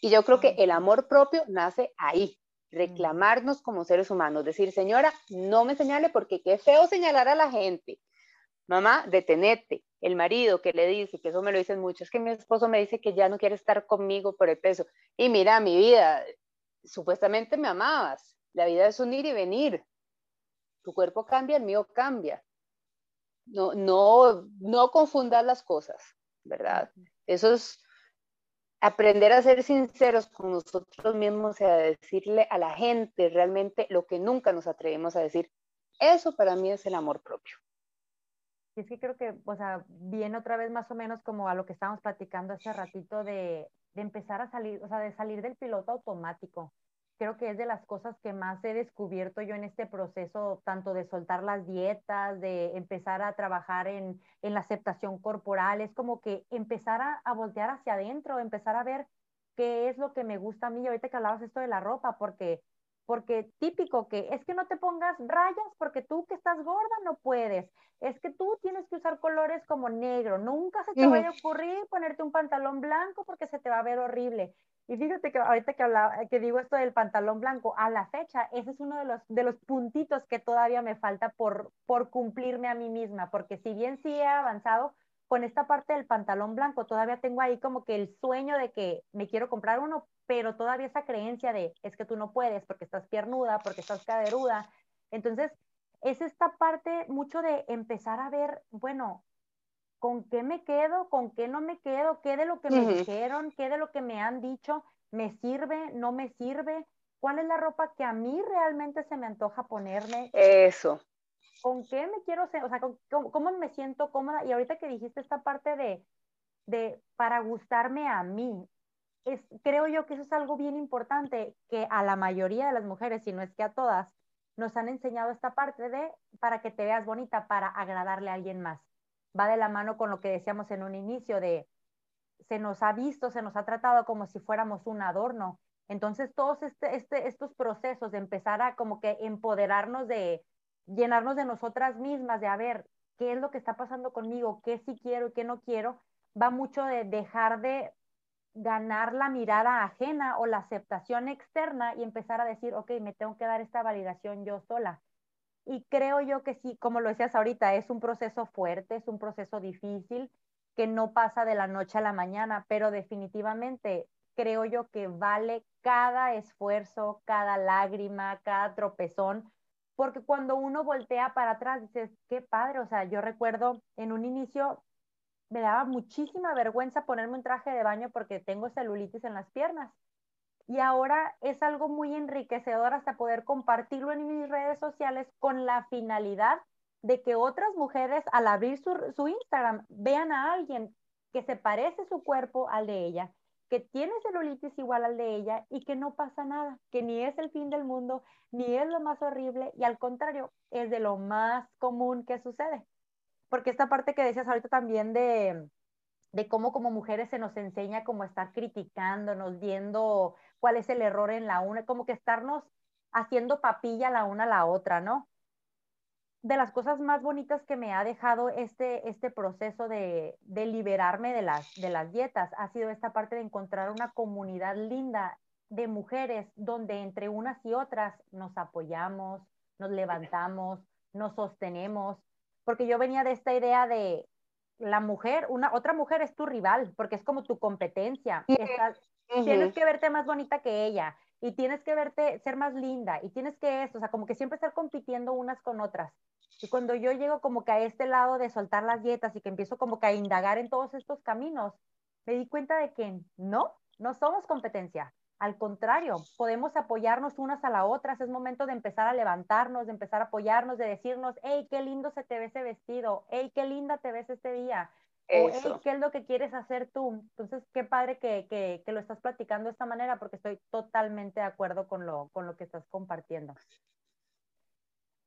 Y yo creo que el amor propio nace ahí, reclamarnos como seres humanos, decir, señora, no me señale porque qué feo señalar a la gente. Mamá, detenete. El marido que le dice, que eso me lo dicen mucho, es que mi esposo me dice que ya no quiere estar conmigo por el peso. Y mira, mi vida, supuestamente me amabas. La vida es un ir y venir. Tu cuerpo cambia, el mío cambia. No, no, no confundas las cosas, ¿verdad? Eso es aprender a ser sinceros con nosotros mismos y a decirle a la gente realmente lo que nunca nos atrevemos a decir. Eso para mí es el amor propio. Y es que creo que, o sea, viene otra vez más o menos como a lo que estábamos platicando hace ratito de, de empezar a salir, o sea, de salir del piloto automático creo que es de las cosas que más he descubierto yo en este proceso, tanto de soltar las dietas, de empezar a trabajar en, la aceptación corporal, es como que empezar a, voltear hacia adentro, empezar a ver qué es lo que me gusta a mí. Ahorita que hablabas esto de la ropa, porque porque típico que es que no te pongas rayas porque tú que estás gorda no puedes, es que tú tienes que usar colores como negro, nunca se te vaya a ocurrir ponerte un pantalón blanco porque se te va a ver horrible. Y fíjate que ahorita que, hablaba, que digo esto del pantalón blanco, a la fecha, ese es uno de los, de los puntitos que todavía me falta por, por cumplirme a mí misma, porque si bien sí he avanzado con esta parte del pantalón blanco, todavía tengo ahí como que el sueño de que me quiero comprar uno, pero todavía esa creencia de es que tú no puedes porque estás piernuda, porque estás caderuda. Entonces, es esta parte mucho de empezar a ver, bueno, con qué me quedo, con qué no me quedo, qué de lo que me dijeron, qué de lo que me han dicho, me sirve, no me sirve, cuál es la ropa que a mí realmente se me antoja ponerme. Eso. ¿Con qué me quiero, o sea, cómo, me siento cómoda? Y ahorita que dijiste esta parte de, de para gustarme a mí, es, creo yo que eso es algo bien importante, que a la mayoría de las mujeres, si no es que a todas, nos han enseñado esta parte de para que te veas bonita, para agradarle a alguien más va de la mano con lo que decíamos en un inicio de se nos ha visto, se nos ha tratado como si fuéramos un adorno. Entonces, todos este, este, estos procesos de empezar a como que empoderarnos de, llenarnos de nosotras mismas, de a ver qué es lo que está pasando conmigo, qué sí quiero y qué no quiero, va mucho de dejar de ganar la mirada ajena o la aceptación externa y empezar a decir, ok, me tengo que dar esta validación yo sola. Y creo yo que sí, como lo decías ahorita, es un proceso fuerte, es un proceso difícil que no pasa de la noche a la mañana, pero definitivamente creo yo que vale cada esfuerzo, cada lágrima, cada tropezón, porque cuando uno voltea para atrás dices, qué padre, o sea, yo recuerdo en un inicio me daba muchísima vergüenza ponerme un traje de baño porque tengo celulitis en las piernas y ahora es algo muy enriquecedor hasta poder compartirlo en mis redes sociales con la finalidad de que otras mujeres al abrir su, Instagram vean a alguien que se parece su cuerpo al de ella, que tiene celulitis igual al de ella y que no pasa nada, que ni es el fin del mundo, ni es lo más horrible y al contrario, es de lo más común que sucede. Porque esta parte que decías ahorita también de, de cómo como mujeres se nos enseña como estar criticándonos, viendo cuál es el error en la una, como que estarnos haciendo papilla la una a la otra, ¿no? de las cosas más bonitas que me ha dejado este, este proceso de, de, liberarme de las, de las dietas ha sido esta parte de encontrar una comunidad linda de mujeres donde entre unas y otras nos apoyamos, nos levantamos, nos sostenemos, porque yo venía de esta idea de la mujer, una otra mujer es tu rival, porque es como tu competencia. Tienes que verte más bonita que ella y tienes que verte ser más linda y tienes que esto, o sea, como que siempre estar compitiendo unas con otras. Y cuando yo llego como que a este lado de soltar las dietas y que empiezo como que a indagar en todos estos caminos, me di cuenta de que no, no somos competencia. Al contrario, podemos apoyarnos unas a las otras. Es momento de empezar a levantarnos, de empezar a apoyarnos, de decirnos, hey, qué lindo se te ve ese vestido, hey, qué linda te ves este día. O, hey, ¿qué es lo que quieres hacer tú? Entonces, qué padre que, que, que, lo estás platicando de esta manera, porque estoy totalmente de acuerdo con lo, con lo que estás compartiendo.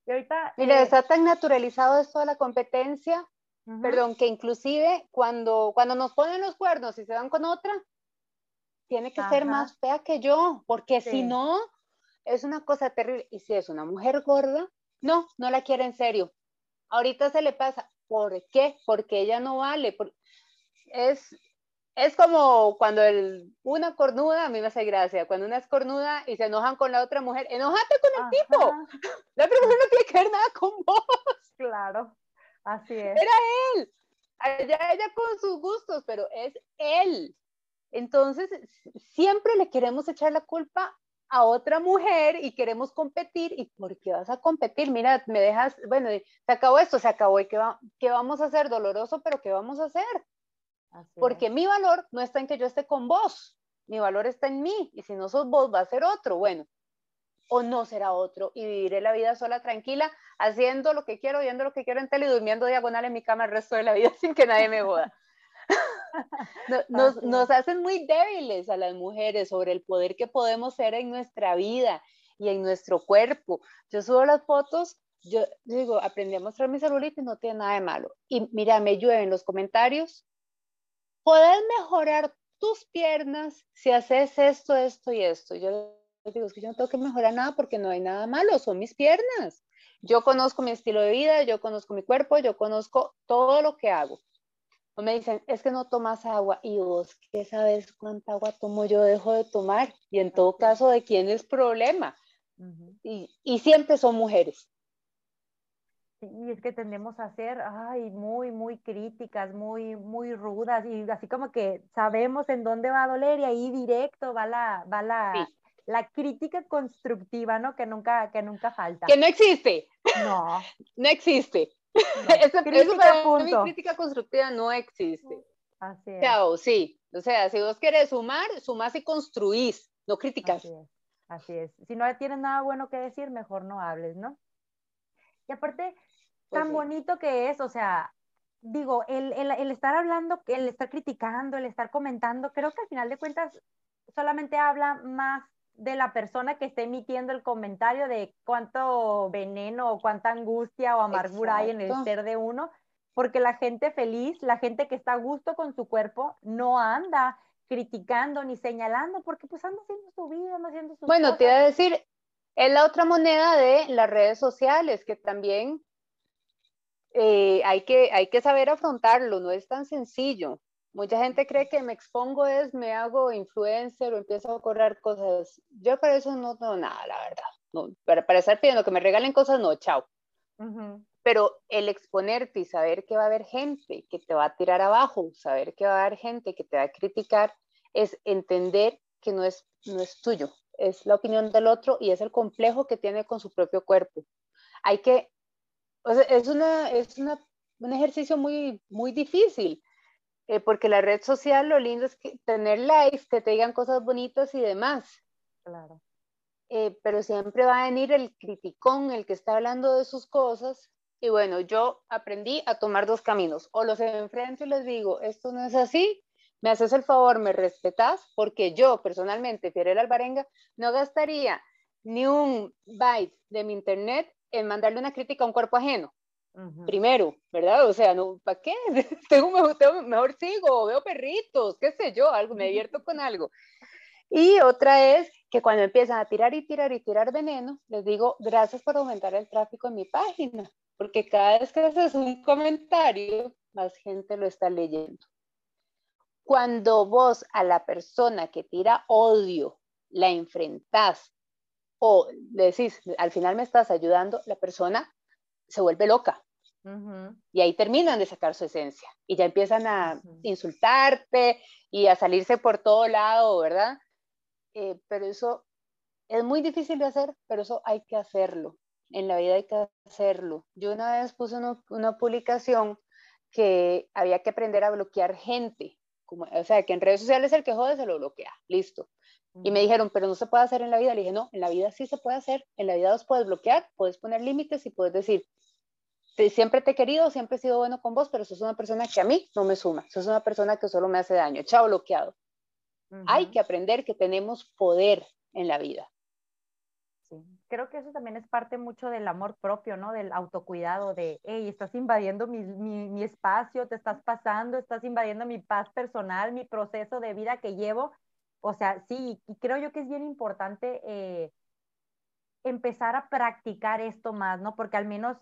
Y ahorita, Mira, eh, está tan naturalizado esto de la competencia, perdón, que inclusive cuando, cuando nos ponen los cuernos y se van con otra, tiene que ser más fea que yo, porque si no, es una cosa terrible. Y si es una mujer gorda, no, no la quiere en serio. Ahorita se le pasa. ¿Por qué? Porque ella no vale. Es, es como cuando el, una cornuda, a mí me hace gracia, cuando una es cornuda y se enojan con la otra mujer, enojate con el tipo. La otra mujer no tiene que ver nada con vos. Claro, así es. Era él. Ella, ella con sus gustos, pero es él. Entonces, siempre le queremos echar la culpa a otra mujer y queremos competir. ¿Y por qué vas a competir? Mira, me dejas, bueno, se acabó esto, se acabó. ¿Y qué, va, qué vamos a hacer? Doloroso, pero ¿qué vamos a hacer? Porque mi valor no está en que yo esté con vos, mi valor está en mí, y si no sos vos, va a ser otro, bueno, o no será otro, y viviré la vida sola, tranquila, haciendo lo que quiero, viendo lo que quiero en tele y durmiendo diagonal en mi cama el resto de la vida sin que nadie me joda. nos, nos hacen muy débiles a las mujeres sobre el poder que podemos ser en nuestra vida y en nuestro cuerpo. Yo subo las fotos yo digo, aprendí a mostrar mi celulitis, no tiene nada de malo. Y mira, me llueven los comentarios Puedes mejorar tus piernas si haces esto, esto y esto. Yo digo, es que yo no tengo que mejorar nada porque no hay nada malo, son mis piernas. Yo conozco mi estilo de vida, yo conozco mi cuerpo, yo conozco todo lo que hago. O me dicen, es que no tomas agua. Y vos, ¿qué sabes cuánta agua tomo yo dejo de tomar? Y en todo caso, ¿de quién es problema? y, y siempre son mujeres. Sí, es que tendemos a ser, ay, muy, muy críticas, muy, muy rudas y así como que sabemos en dónde va a doler y ahí directo va la, va la, la crítica constructiva, ¿no? Que nunca, que nunca falta. Que no existe. No. no existe. No. crítica, crítica constructiva no existe. Así es. Chao, sí. O sea, si vos querés sumar, sumás y construís, no críticas. Así es. Así es. Si no tienes nada bueno que decir, mejor no hables, ¿no? Y aparte, pues tan bonito que es, o sea, digo, el, el, el, estar hablando, el estar criticando, el estar comentando, creo que al final de cuentas solamente habla más de la persona que está emitiendo el comentario de cuánto veneno o cuánta angustia o amargura hay en el ser de uno, porque la gente feliz, la gente que está a gusto con su cuerpo, no anda criticando ni señalando, porque pues anda haciendo su vida, anda haciendo su Bueno, te iba a decir, es la otra moneda de las redes sociales, que también eh, hay, que, hay que saber afrontarlo, no es tan sencillo. Mucha gente cree que me expongo es, me hago influencer o empiezo a correr cosas. Yo para eso no tengo nada, la verdad. No, para, para estar pidiendo que me regalen cosas, no, chao. Pero el exponerte y saber que va a haber gente que te va a tirar abajo, saber que va a haber gente que te va a criticar, es entender que no es, no es tuyo, es la opinión del otro y es el complejo que tiene con su propio cuerpo. Hay que es, una, es una, un ejercicio muy, muy difícil, eh, porque la red social lo lindo es que tener likes, que te digan cosas bonitas y demás. Claro. Eh, pero siempre va a venir el criticón, el que está hablando de sus cosas. Y bueno, yo aprendí a tomar dos caminos. O los enfrento y les digo, esto no es así, me haces el favor, me respetas, porque yo personalmente, Fiorella Alvarenga, no gastaría ni un byte de mi internet en mandarle una crítica a un cuerpo ajeno. Primero, ¿verdad? O sea, no, ¿para qué? tengo, mejor, mejor sigo, veo perritos, qué sé yo, algo, me divierto con algo. Y otra es que cuando empiezan a tirar y tirar y tirar veneno, les digo, gracias por aumentar el tráfico en mi página. porque cada vez que haces un comentario, más gente lo está leyendo. Cuando vos a la persona que tira odio la enfrentás o le decís, al final me estás ayudando, la persona se vuelve loca. Y ahí terminan de sacar su esencia y ya empiezan a insultarte y a salirse por todo lado, ¿verdad? Eh, pero eso es muy difícil de hacer, pero eso hay que hacerlo. En la vida hay que hacerlo. Yo una vez puse una publicación que había que aprender a bloquear gente. Como, o sea, que en redes sociales el que jode se lo bloquea. Listo. Y me dijeron, pero no se puede hacer en la vida. Le dije, no, en la vida sí se puede hacer. En la vida los puedes bloquear, puedes poner límites y puedes decir, siempre te he querido, siempre he sido bueno con vos, pero sos una persona que a mí no me suma. Sos una persona que solo me hace daño. Chao, bloqueado. Hay que aprender que tenemos poder en la vida. Sí. Creo que eso también es parte mucho del amor propio, ¿no? Del autocuidado, de, hey, estás invadiendo mi, mi, mi espacio, te estás pasando, estás invadiendo mi paz personal, mi proceso de vida que llevo o sea, sí, y creo yo que es bien importante eh, empezar a practicar esto más, ¿no? Porque al menos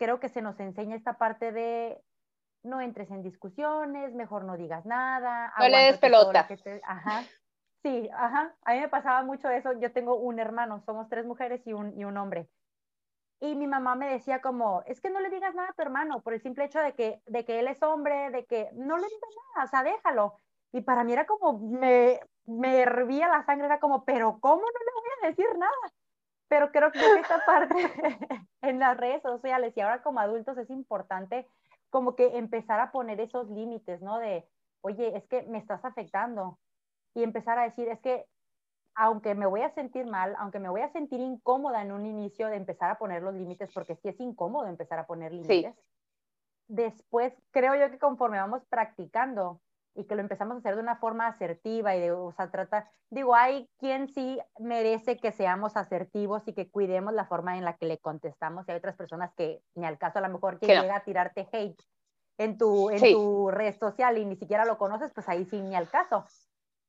creo que se nos enseña esta parte de no entres en discusiones, mejor no digas nada. No le des pelota. Ajá. Sí, ajá. A mí me pasaba mucho eso. Yo tengo un hermano, somos tres mujeres y un, y un hombre. Y mi mamá me decía como, es que no le digas nada a tu hermano por el simple hecho de que, de que él es hombre, de que no le digas nada, o sea, déjalo. Y para mí era como, me, me hervía la sangre, era como, pero ¿cómo no le voy a decir nada? Pero creo que esta parte en las redes sociales y ahora como adultos es importante como que empezar a poner esos límites, ¿no? De, oye, es que me estás afectando. Y empezar a decir, es que aunque me voy a sentir mal, aunque me voy a sentir incómoda en un inicio de empezar a poner los límites, porque sí es incómodo empezar a poner límites, después creo yo que conforme vamos practicando, y que lo empezamos a hacer de una forma asertiva y de, o sea, trata, digo, hay quien sí merece que seamos asertivos y que cuidemos la forma en la que le contestamos y hay otras personas que ni al caso a lo mejor que llega a tirarte hate en tu, en tu red social y ni siquiera lo conoces, pues ahí sí ni al caso.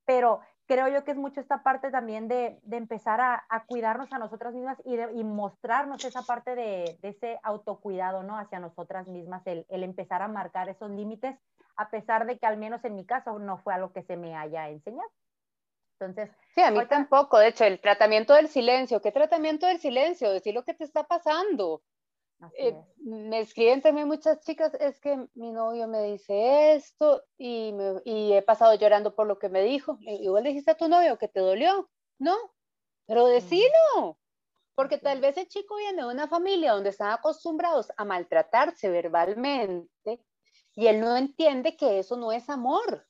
Pero creo yo que es mucho esta parte también de, de empezar a, a, cuidarnos a nosotras mismas y, de, y mostrarnos esa parte de, de, ese autocuidado, ¿no? Hacia nosotras mismas, el, el empezar a marcar esos límites a pesar de que al menos en mi caso no fue algo que se me haya enseñado. Entonces, sí, a mí tampoco, de hecho, el tratamiento del silencio, ¿qué tratamiento del silencio? Decir lo que te está pasando. Eh, me escriben también muchas chicas, es que mi novio me dice esto y, me, y he pasado llorando por lo que me dijo. Igual dijiste a tu novio que te dolió, ¿no? Pero decilo, porque tal vez el chico viene de una familia donde están acostumbrados a maltratarse verbalmente y él no entiende que eso no es amor.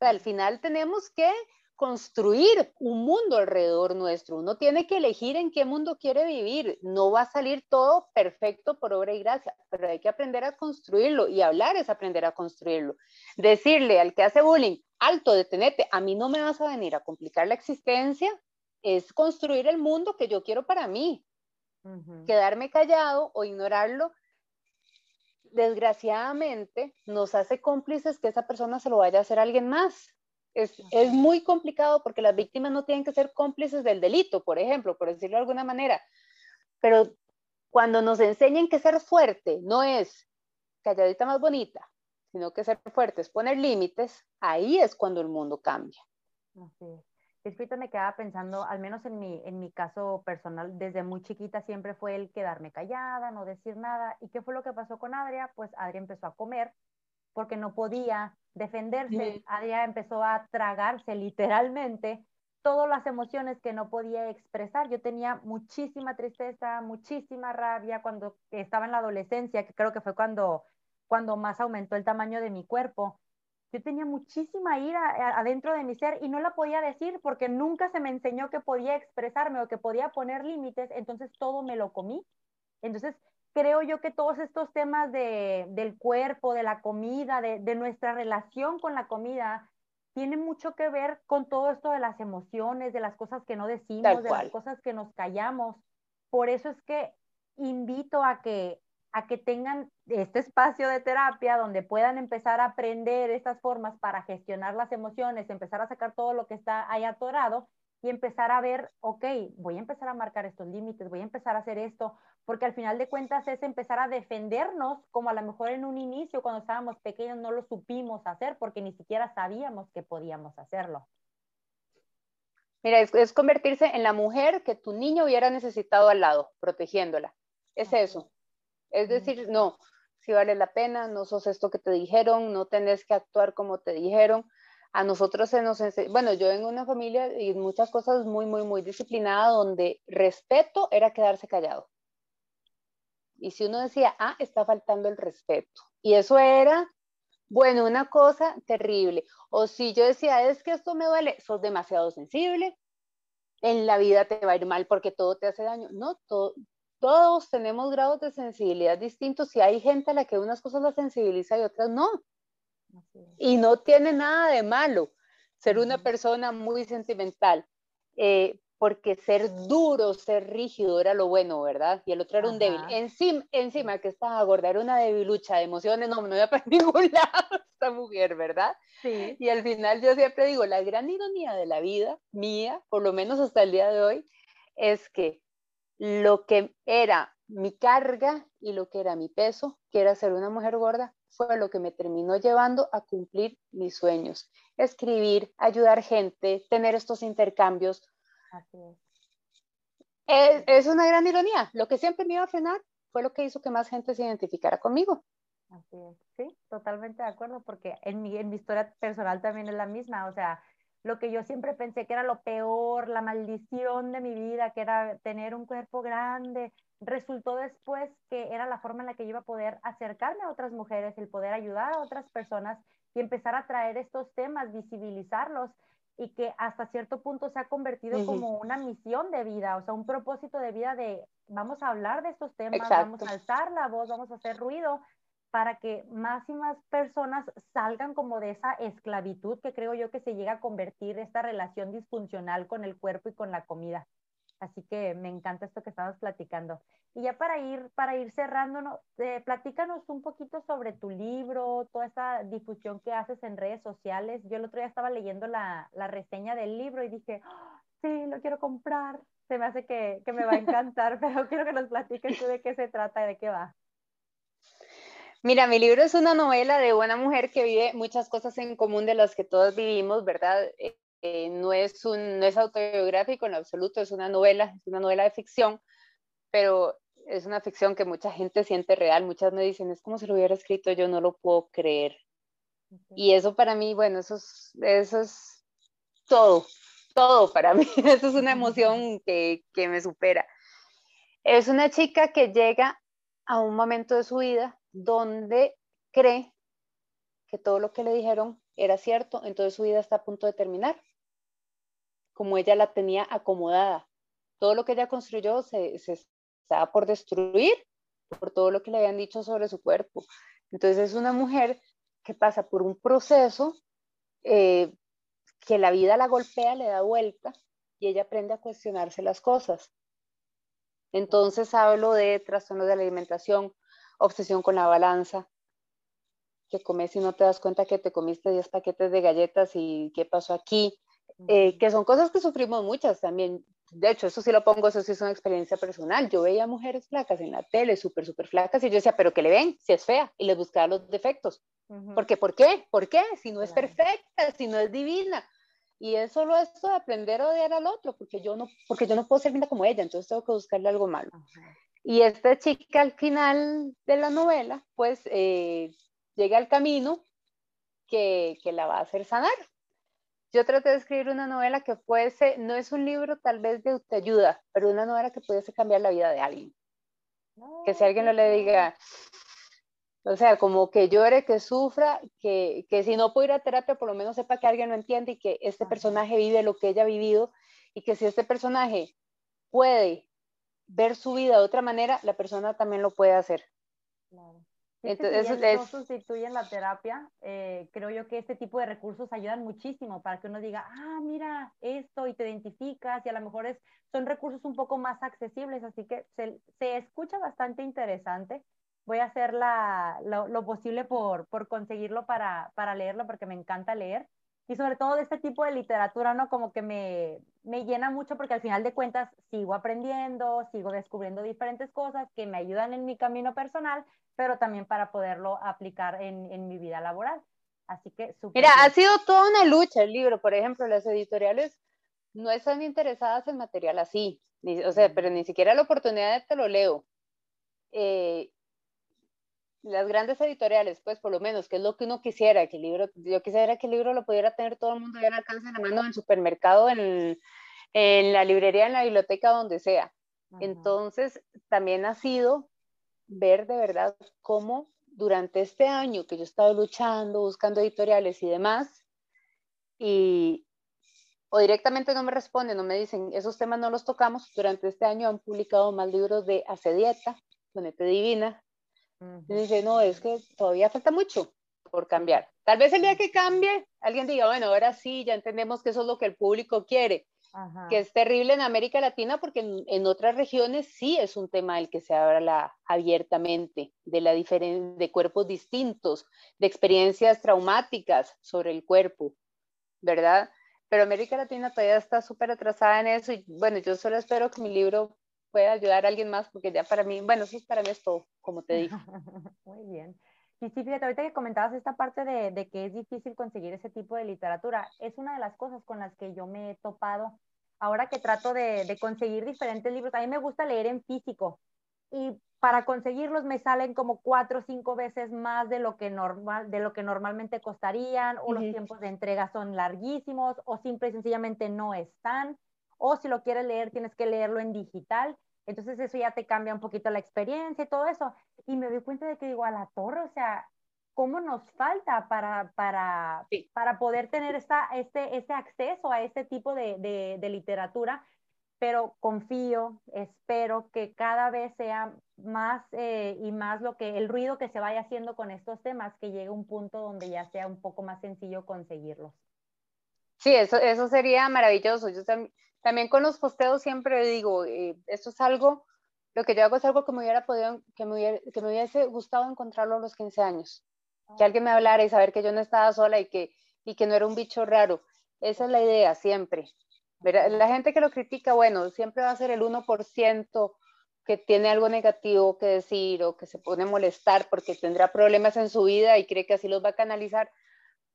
al final tenemos que construir un mundo alrededor nuestro. Uno tiene que elegir en qué mundo quiere vivir. No va a salir todo perfecto por obra y gracia, pero hay que aprender a construirlo y hablar es aprender a construirlo. Decirle al que hace bullying, alto, detenete, a mí no me vas a venir a complicar la existencia, es construir el mundo que yo quiero para mí. Quedarme callado o ignorarlo desgraciadamente nos hace cómplices que esa persona se lo vaya a hacer a alguien más. Es, es, muy complicado porque las víctimas no tienen que ser cómplices del delito, por ejemplo, por decirlo de alguna manera. Pero cuando nos enseñan que ser fuerte no es calladita más bonita, sino que ser fuerte es poner límites, ahí es cuando el mundo cambia. Así Disfruta me quedaba pensando, al menos en mi, en mi caso personal, desde muy chiquita siempre fue el quedarme callada, no decir nada. ¿Y qué fue lo que pasó con Adria? Pues Adria empezó a comer porque no podía defenderse. Adria empezó a tragarse literalmente todas las emociones que no podía expresar. Yo tenía muchísima tristeza, muchísima rabia cuando estaba en la adolescencia, que creo que fue cuando, cuando más aumentó el tamaño de mi cuerpo yo tenía muchísima ira adentro de mi ser y no la podía decir porque nunca se me enseñó que podía expresarme o que podía poner límites, entonces todo me lo comí. Entonces, creo yo que todos estos temas de, del cuerpo, de la comida, de, de, nuestra relación con la comida, tienen mucho que ver con todo esto de las emociones, de las cosas que no decimos, de las cosas que nos callamos. Por eso es que invito a que a que tengan este espacio de terapia donde puedan empezar a aprender estas formas para gestionar las emociones, empezar a sacar todo lo que está ahí atorado y empezar a ver, ok, voy a empezar a marcar estos límites, voy a empezar a hacer esto, porque al final de cuentas es empezar a defendernos como a lo mejor en un inicio cuando estábamos pequeños no lo supimos hacer porque ni siquiera sabíamos que podíamos hacerlo. Mira, es, convertirse en la mujer que tu niño hubiera necesitado al lado, protegiéndola. Es eso. Es decir, no, si vale la pena, no sos esto que te dijeron, no tenés que actuar como te dijeron, a nosotros se nos enseñó, bueno, yo vengo de una familia y muchas cosas muy, muy, muy disciplinada, donde respeto era quedarse callado. Y si uno decía, ah, está faltando el respeto. Y eso era, bueno, una cosa terrible. O si yo decía, es que esto me duele, sos demasiado sensible, en la vida te va a ir mal porque todo te hace daño. No, todos tenemos grados de sensibilidad distintos y hay gente a la que unas cosas la sensibiliza y otras no. Y no tiene nada de malo ser una persona muy sentimental, eh, porque ser duro, ser rígido era lo bueno, ¿verdad? Y el otro era un débil. Encima, encima que estaba gorda, era una debilucha de emociones, no, no iba para ningún lado esta mujer, ¿verdad? Sí. Y al final yo siempre digo, la gran ironía de la vida mía, por lo menos hasta el día de hoy, es que lo que era mi carga y lo que era mi peso, que era ser una mujer gorda, fue lo que me terminó llevando a cumplir mis sueños. Escribir, ayudar gente, tener estos intercambios. es. una gran ironía. Lo que siempre me iba a frenar fue lo que hizo que más gente se identificara conmigo. Así es, sí, totalmente de acuerdo, porque en mi, en mi historia personal también es la misma, o sea, lo que yo siempre pensé que era lo peor, la maldición de mi vida, que era tener un cuerpo grande, resultó después que era la forma en la que yo iba a poder acercarme a otras mujeres, el poder ayudar a otras personas y empezar a traer estos temas, visibilizarlos y que hasta cierto punto se ha convertido como una misión de vida, o sea, un propósito de vida de vamos a hablar de estos temas, vamos a alzar la voz, vamos a hacer ruido para que más y más personas salgan como de esa esclavitud que creo yo que se llega a convertir esta relación disfuncional con el cuerpo y con la comida. Así que me encanta esto que estamos platicando. Y ya para ir, para ir cerrando, eh, platícanos un poquito sobre tu libro, toda esa difusión que haces en redes sociales. Yo el otro día estaba leyendo la, la reseña del libro y dije, ¡Ah! sí, lo quiero comprar. Se me hace que, que me va a encantar, pero quiero que nos platiques tú de qué se trata y de qué va. Mira, mi libro es una novela de una mujer que vive muchas cosas en común de las que todos vivimos, ¿verdad? Eh, eh, no, es un, no es autobiográfico en absoluto, es una novela, es una novela de ficción, pero es una ficción que mucha gente siente real. Muchas me dicen, es como si lo hubiera escrito, yo no lo puedo creer. Y eso para mí, bueno, eso es, eso es todo, todo para mí. Eso es una emoción que, que me supera. Es una chica que llega a un momento de su vida donde cree que todo lo que le dijeron era cierto, entonces su vida está a punto de terminar, como ella la tenía acomodada. Todo lo que ella construyó se, estaba por destruir por todo lo que le habían dicho sobre su cuerpo. Entonces es una mujer que pasa por un proceso eh, que la vida la golpea, le da vuelta y ella aprende a cuestionarse las cosas. Entonces hablo de trastornos de la alimentación, obsesión con la balanza, que comes y no te das cuenta que te comiste 10 paquetes de galletas y qué pasó aquí, eh, que son cosas que sufrimos muchas también. De hecho, eso sí lo pongo, eso sí es una experiencia personal. Yo veía mujeres flacas en la tele, súper, súper flacas, y yo decía, pero ¿qué le ven? Si es fea, y les buscaba los defectos. Porque, ¿por qué? ¿Por qué? Si no es perfecta, si no es divina. Y es solo esto de aprender a odiar al otro, porque yo no, porque yo no puedo ser linda como ella, entonces tengo que buscarle algo malo. Y esta chica al final de la novela, pues eh, llega al camino que, que, la va a hacer sanar. Yo traté de escribir una novela que fuese, no es un libro tal vez de ayuda, pero una novela que pudiese cambiar la vida de alguien. que si alguien no le diga, o sea, como que llore, que sufra, que, que si no puede ir a terapia, por lo menos sepa que alguien lo entiende y que este personaje vive lo que ella ha vivido y que si este personaje puede ver su vida de otra manera, la persona también lo puede hacer. Claro. Entonces, si no sustituyen la terapia, eh, creo yo que este tipo de recursos ayudan muchísimo para que uno diga, ah, mira esto y te identificas y a lo mejor es, son recursos un poco más accesibles, así que se, se escucha bastante interesante. Voy a hacer la, lo, lo, posible por, por conseguirlo para, para leerlo porque me encanta leer. Y sobre todo de este tipo de literatura, ¿no? Como que me, me llena mucho porque al final de cuentas sigo aprendiendo, sigo descubriendo diferentes cosas que me ayudan en mi camino personal, pero también para poderlo aplicar en, en mi vida laboral. Así que Mira, ha sido toda una lucha el libro, por ejemplo, las editoriales no están interesadas en material así, o sea, pero ni siquiera la oportunidad de te lo leo. Eh, las grandes editoriales, pues por lo menos, que es lo que uno quisiera, que el libro, yo quisiera que el libro lo pudiera tener todo el mundo ya al alcance de la mano en el supermercado, en, en la librería, en la biblioteca, donde sea. Entonces, también ha sido ver de verdad cómo durante este año que yo he estado luchando, buscando editoriales y demás, y o directamente no me responden, no me dicen, esos temas no los tocamos, durante este año han publicado más libros de Hace Dieta, Y dice, no, es que todavía falta mucho por cambiar. Tal vez el día que cambie, alguien diga, bueno, ahora sí, ya entendemos que eso es lo que el público quiere, que es terrible en América Latina porque en, otras regiones sí es un tema del que se habla abiertamente, de la de cuerpos distintos, de experiencias traumáticas sobre el cuerpo, ¿verdad? Pero América Latina todavía está súper atrasada en eso y bueno, yo solo espero que mi libro puede ayudar a alguien más, porque ya para mí, bueno, eso es para mí es todo, como te dije. Muy bien. Y sí, fíjate, ahorita que comentabas esta parte de, de, que es difícil conseguir ese tipo de literatura, es una de las cosas con las que yo me he topado ahora que trato de, de conseguir diferentes libros. A mí me gusta leer en físico y para conseguirlos me salen como cuatro o cinco veces más de lo que normal de lo que normalmente costarían o los tiempos de entrega son larguísimos o simple y sencillamente no están o si lo quieres leer tienes que leerlo en digital. Entonces eso ya te cambia un poquito la experiencia y todo eso. Y me doy cuenta de que digo, a la torre, o sea, ¿cómo nos falta para, para, para poder tener esta, este, este acceso a este tipo de, de, literatura? Pero confío, espero que cada vez sea más eh, y más lo que el ruido que se vaya haciendo con estos temas, que llegue a un punto donde ya sea un poco más sencillo conseguirlos. Sí, eso, eso sería maravilloso. Yo también, también con los posteos siempre digo, eh, esto es algo, lo que yo hago es algo que me hubiera podido, que me, hubiera, que me hubiese gustado encontrarlo a los 15 años. Que alguien me hablara y saber que yo no estaba sola y que, y que no era un bicho raro. Esa es la idea siempre. La gente que lo critica, bueno, siempre va a ser el 1% que tiene algo negativo que decir o que se pone a molestar porque tendrá problemas en su vida y cree que así los va a canalizar.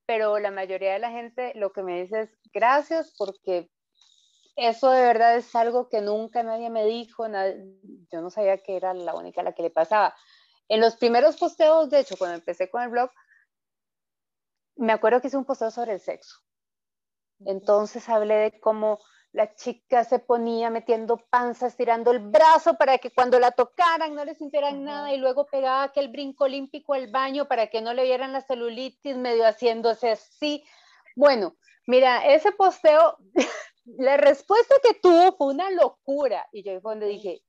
Pero la mayoría de la gente lo que me dice es gracias porque eso de verdad es algo que nunca nadie me dijo, yo no sabía que era la única a la que le pasaba. En los primeros posteos, de hecho, cuando empecé con el blog, me acuerdo que hice un posteo sobre el sexo. Entonces hablé de cómo la chica se ponía metiendo panza, estirando el brazo para que cuando la tocaran no le sintieran nada y luego pegaba aquel brinco olímpico al baño para que no le vieran la celulitis medio haciéndose así. Bueno, mira, ese posteo la respuesta que tuvo fue una locura. Y yo donde dije,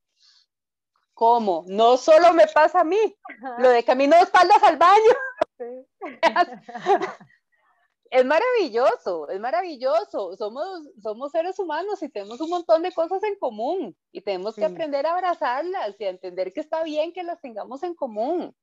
¿cómo? No solo me pasa a mí, lo de camino de espaldas al baño. es maravilloso, es maravilloso. Somos, somos seres humanos y tenemos un montón de cosas en común y tenemos que aprender a abrazarlas y a entender que está bien que las tengamos en común.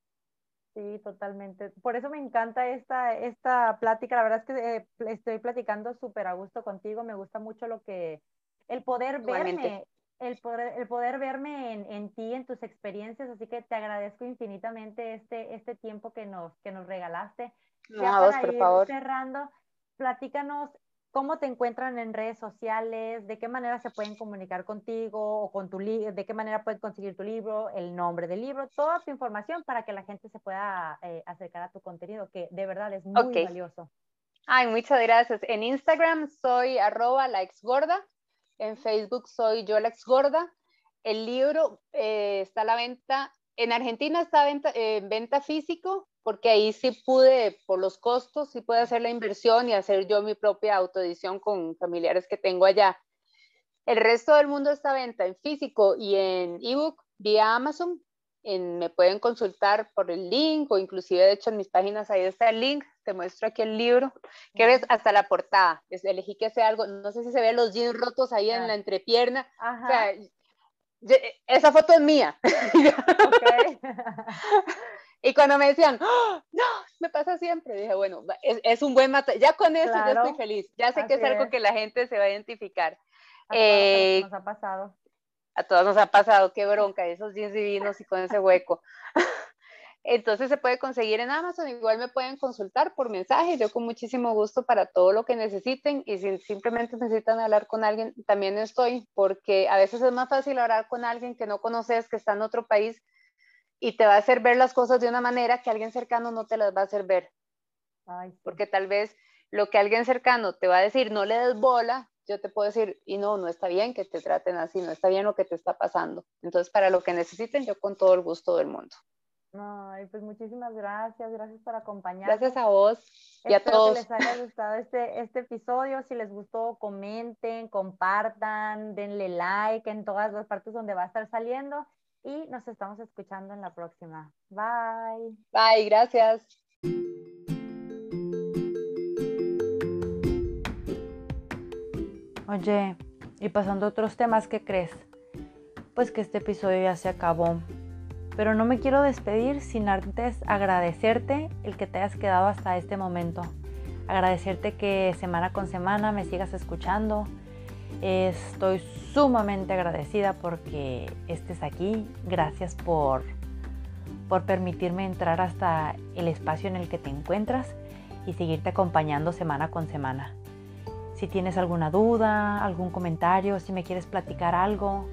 Sí, totalmente. Por eso me encanta esta, esta plática. La verdad es que eh, estoy platicando súper a gusto contigo. Me gusta mucho lo que, el poder verme, el poder, el poder verme en, en, ti, en tus experiencias. Así que te agradezco infinitamente este, este tiempo que nos, que nos regalaste. No, ya para por favor. cerrando, platícanos cómo te encuentran en redes sociales, de qué manera se pueden comunicar contigo o con tu de qué manera pueden conseguir tu libro, el nombre del libro, toda tu información para que la gente se pueda eh, acercar a tu contenido, que de verdad es muy valioso. Ay, muchas gracias. En Instagram soy arroba la exgorda, en Facebook soy yo la exgorda. El libro eh, está a la venta, en Argentina está en venta, eh, venta físico, porque ahí sí pude, por los costos, sí pude hacer la inversión y hacer yo mi propia autoedición con familiares que tengo allá. El resto del mundo está venta en físico y en ebook vía Amazon. En, me pueden consultar por el link o inclusive de hecho en mis páginas ahí está el link. Te muestro aquí el libro. Que ves hasta la portada. elegí que sea algo, no sé si se ven los jeans rotos ahí en la entrepierna. O sea, esa foto es mía. Y cuando me decían, ¡Oh, no, me pasa siempre, dije, bueno, es, un buen material, ya con eso ya estoy feliz, ya sé que es algo que la gente se va a identificar. A eh, nos ha pasado. A todos nos ha pasado, qué bronca, esos 10 divinos y con ese hueco. Entonces se puede conseguir en Amazon, igual me pueden consultar por mensaje, yo con muchísimo gusto para todo lo que necesiten y si simplemente necesitan hablar con alguien, también estoy, porque a veces es más fácil hablar con alguien que no conoces, que está en otro país y te va a hacer ver las cosas de una manera que alguien cercano no te las va a hacer ver. Porque tal vez lo que alguien cercano te va a decir, no le des bola, yo te puedo decir, y no, no está bien que te traten así, no está bien lo que te está pasando. Entonces, para lo que necesiten, yo con todo el gusto del mundo. Ay, pues muchísimas gracias, gracias por acompañarnos. Gracias a vos y a todos. que les haya gustado este, este episodio. Si les gustó, comenten, compartan, denle like en todas las partes donde va a estar saliendo y nos estamos escuchando en la próxima. Bye. Bye, gracias. Oye, y pasando a otros temas, ¿qué crees? Pues que este episodio ya se acabó pero no me quiero despedir sin antes agradecerte el que te hayas quedado hasta este momento. Agradecerte que semana con semana me sigas escuchando. Estoy sumamente agradecida porque estés aquí. Gracias por, por permitirme entrar hasta el espacio en el que te encuentras y seguirte acompañando semana con semana. Si tienes alguna duda, algún comentario, si me quieres platicar algo,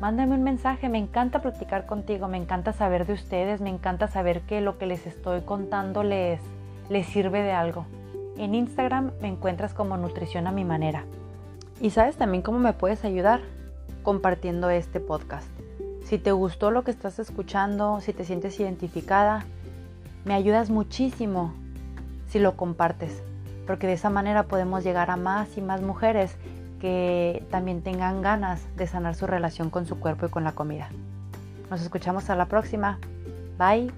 mándame un mensaje, me encanta platicar contigo, me encanta saber de ustedes, me encanta saber que lo que les estoy contando les, les sirve de algo. En Instagram me encuentras como Nutrición a mi manera. Y sabes también cómo me puedes ayudar compartiendo este podcast. Si te gustó lo que estás escuchando, si te sientes identificada, me ayudas muchísimo si lo compartes, porque de esa manera podemos llegar a más y más mujeres que también tengan ganas de sanar su relación con su cuerpo y con la comida. Nos escuchamos a la próxima. Bye.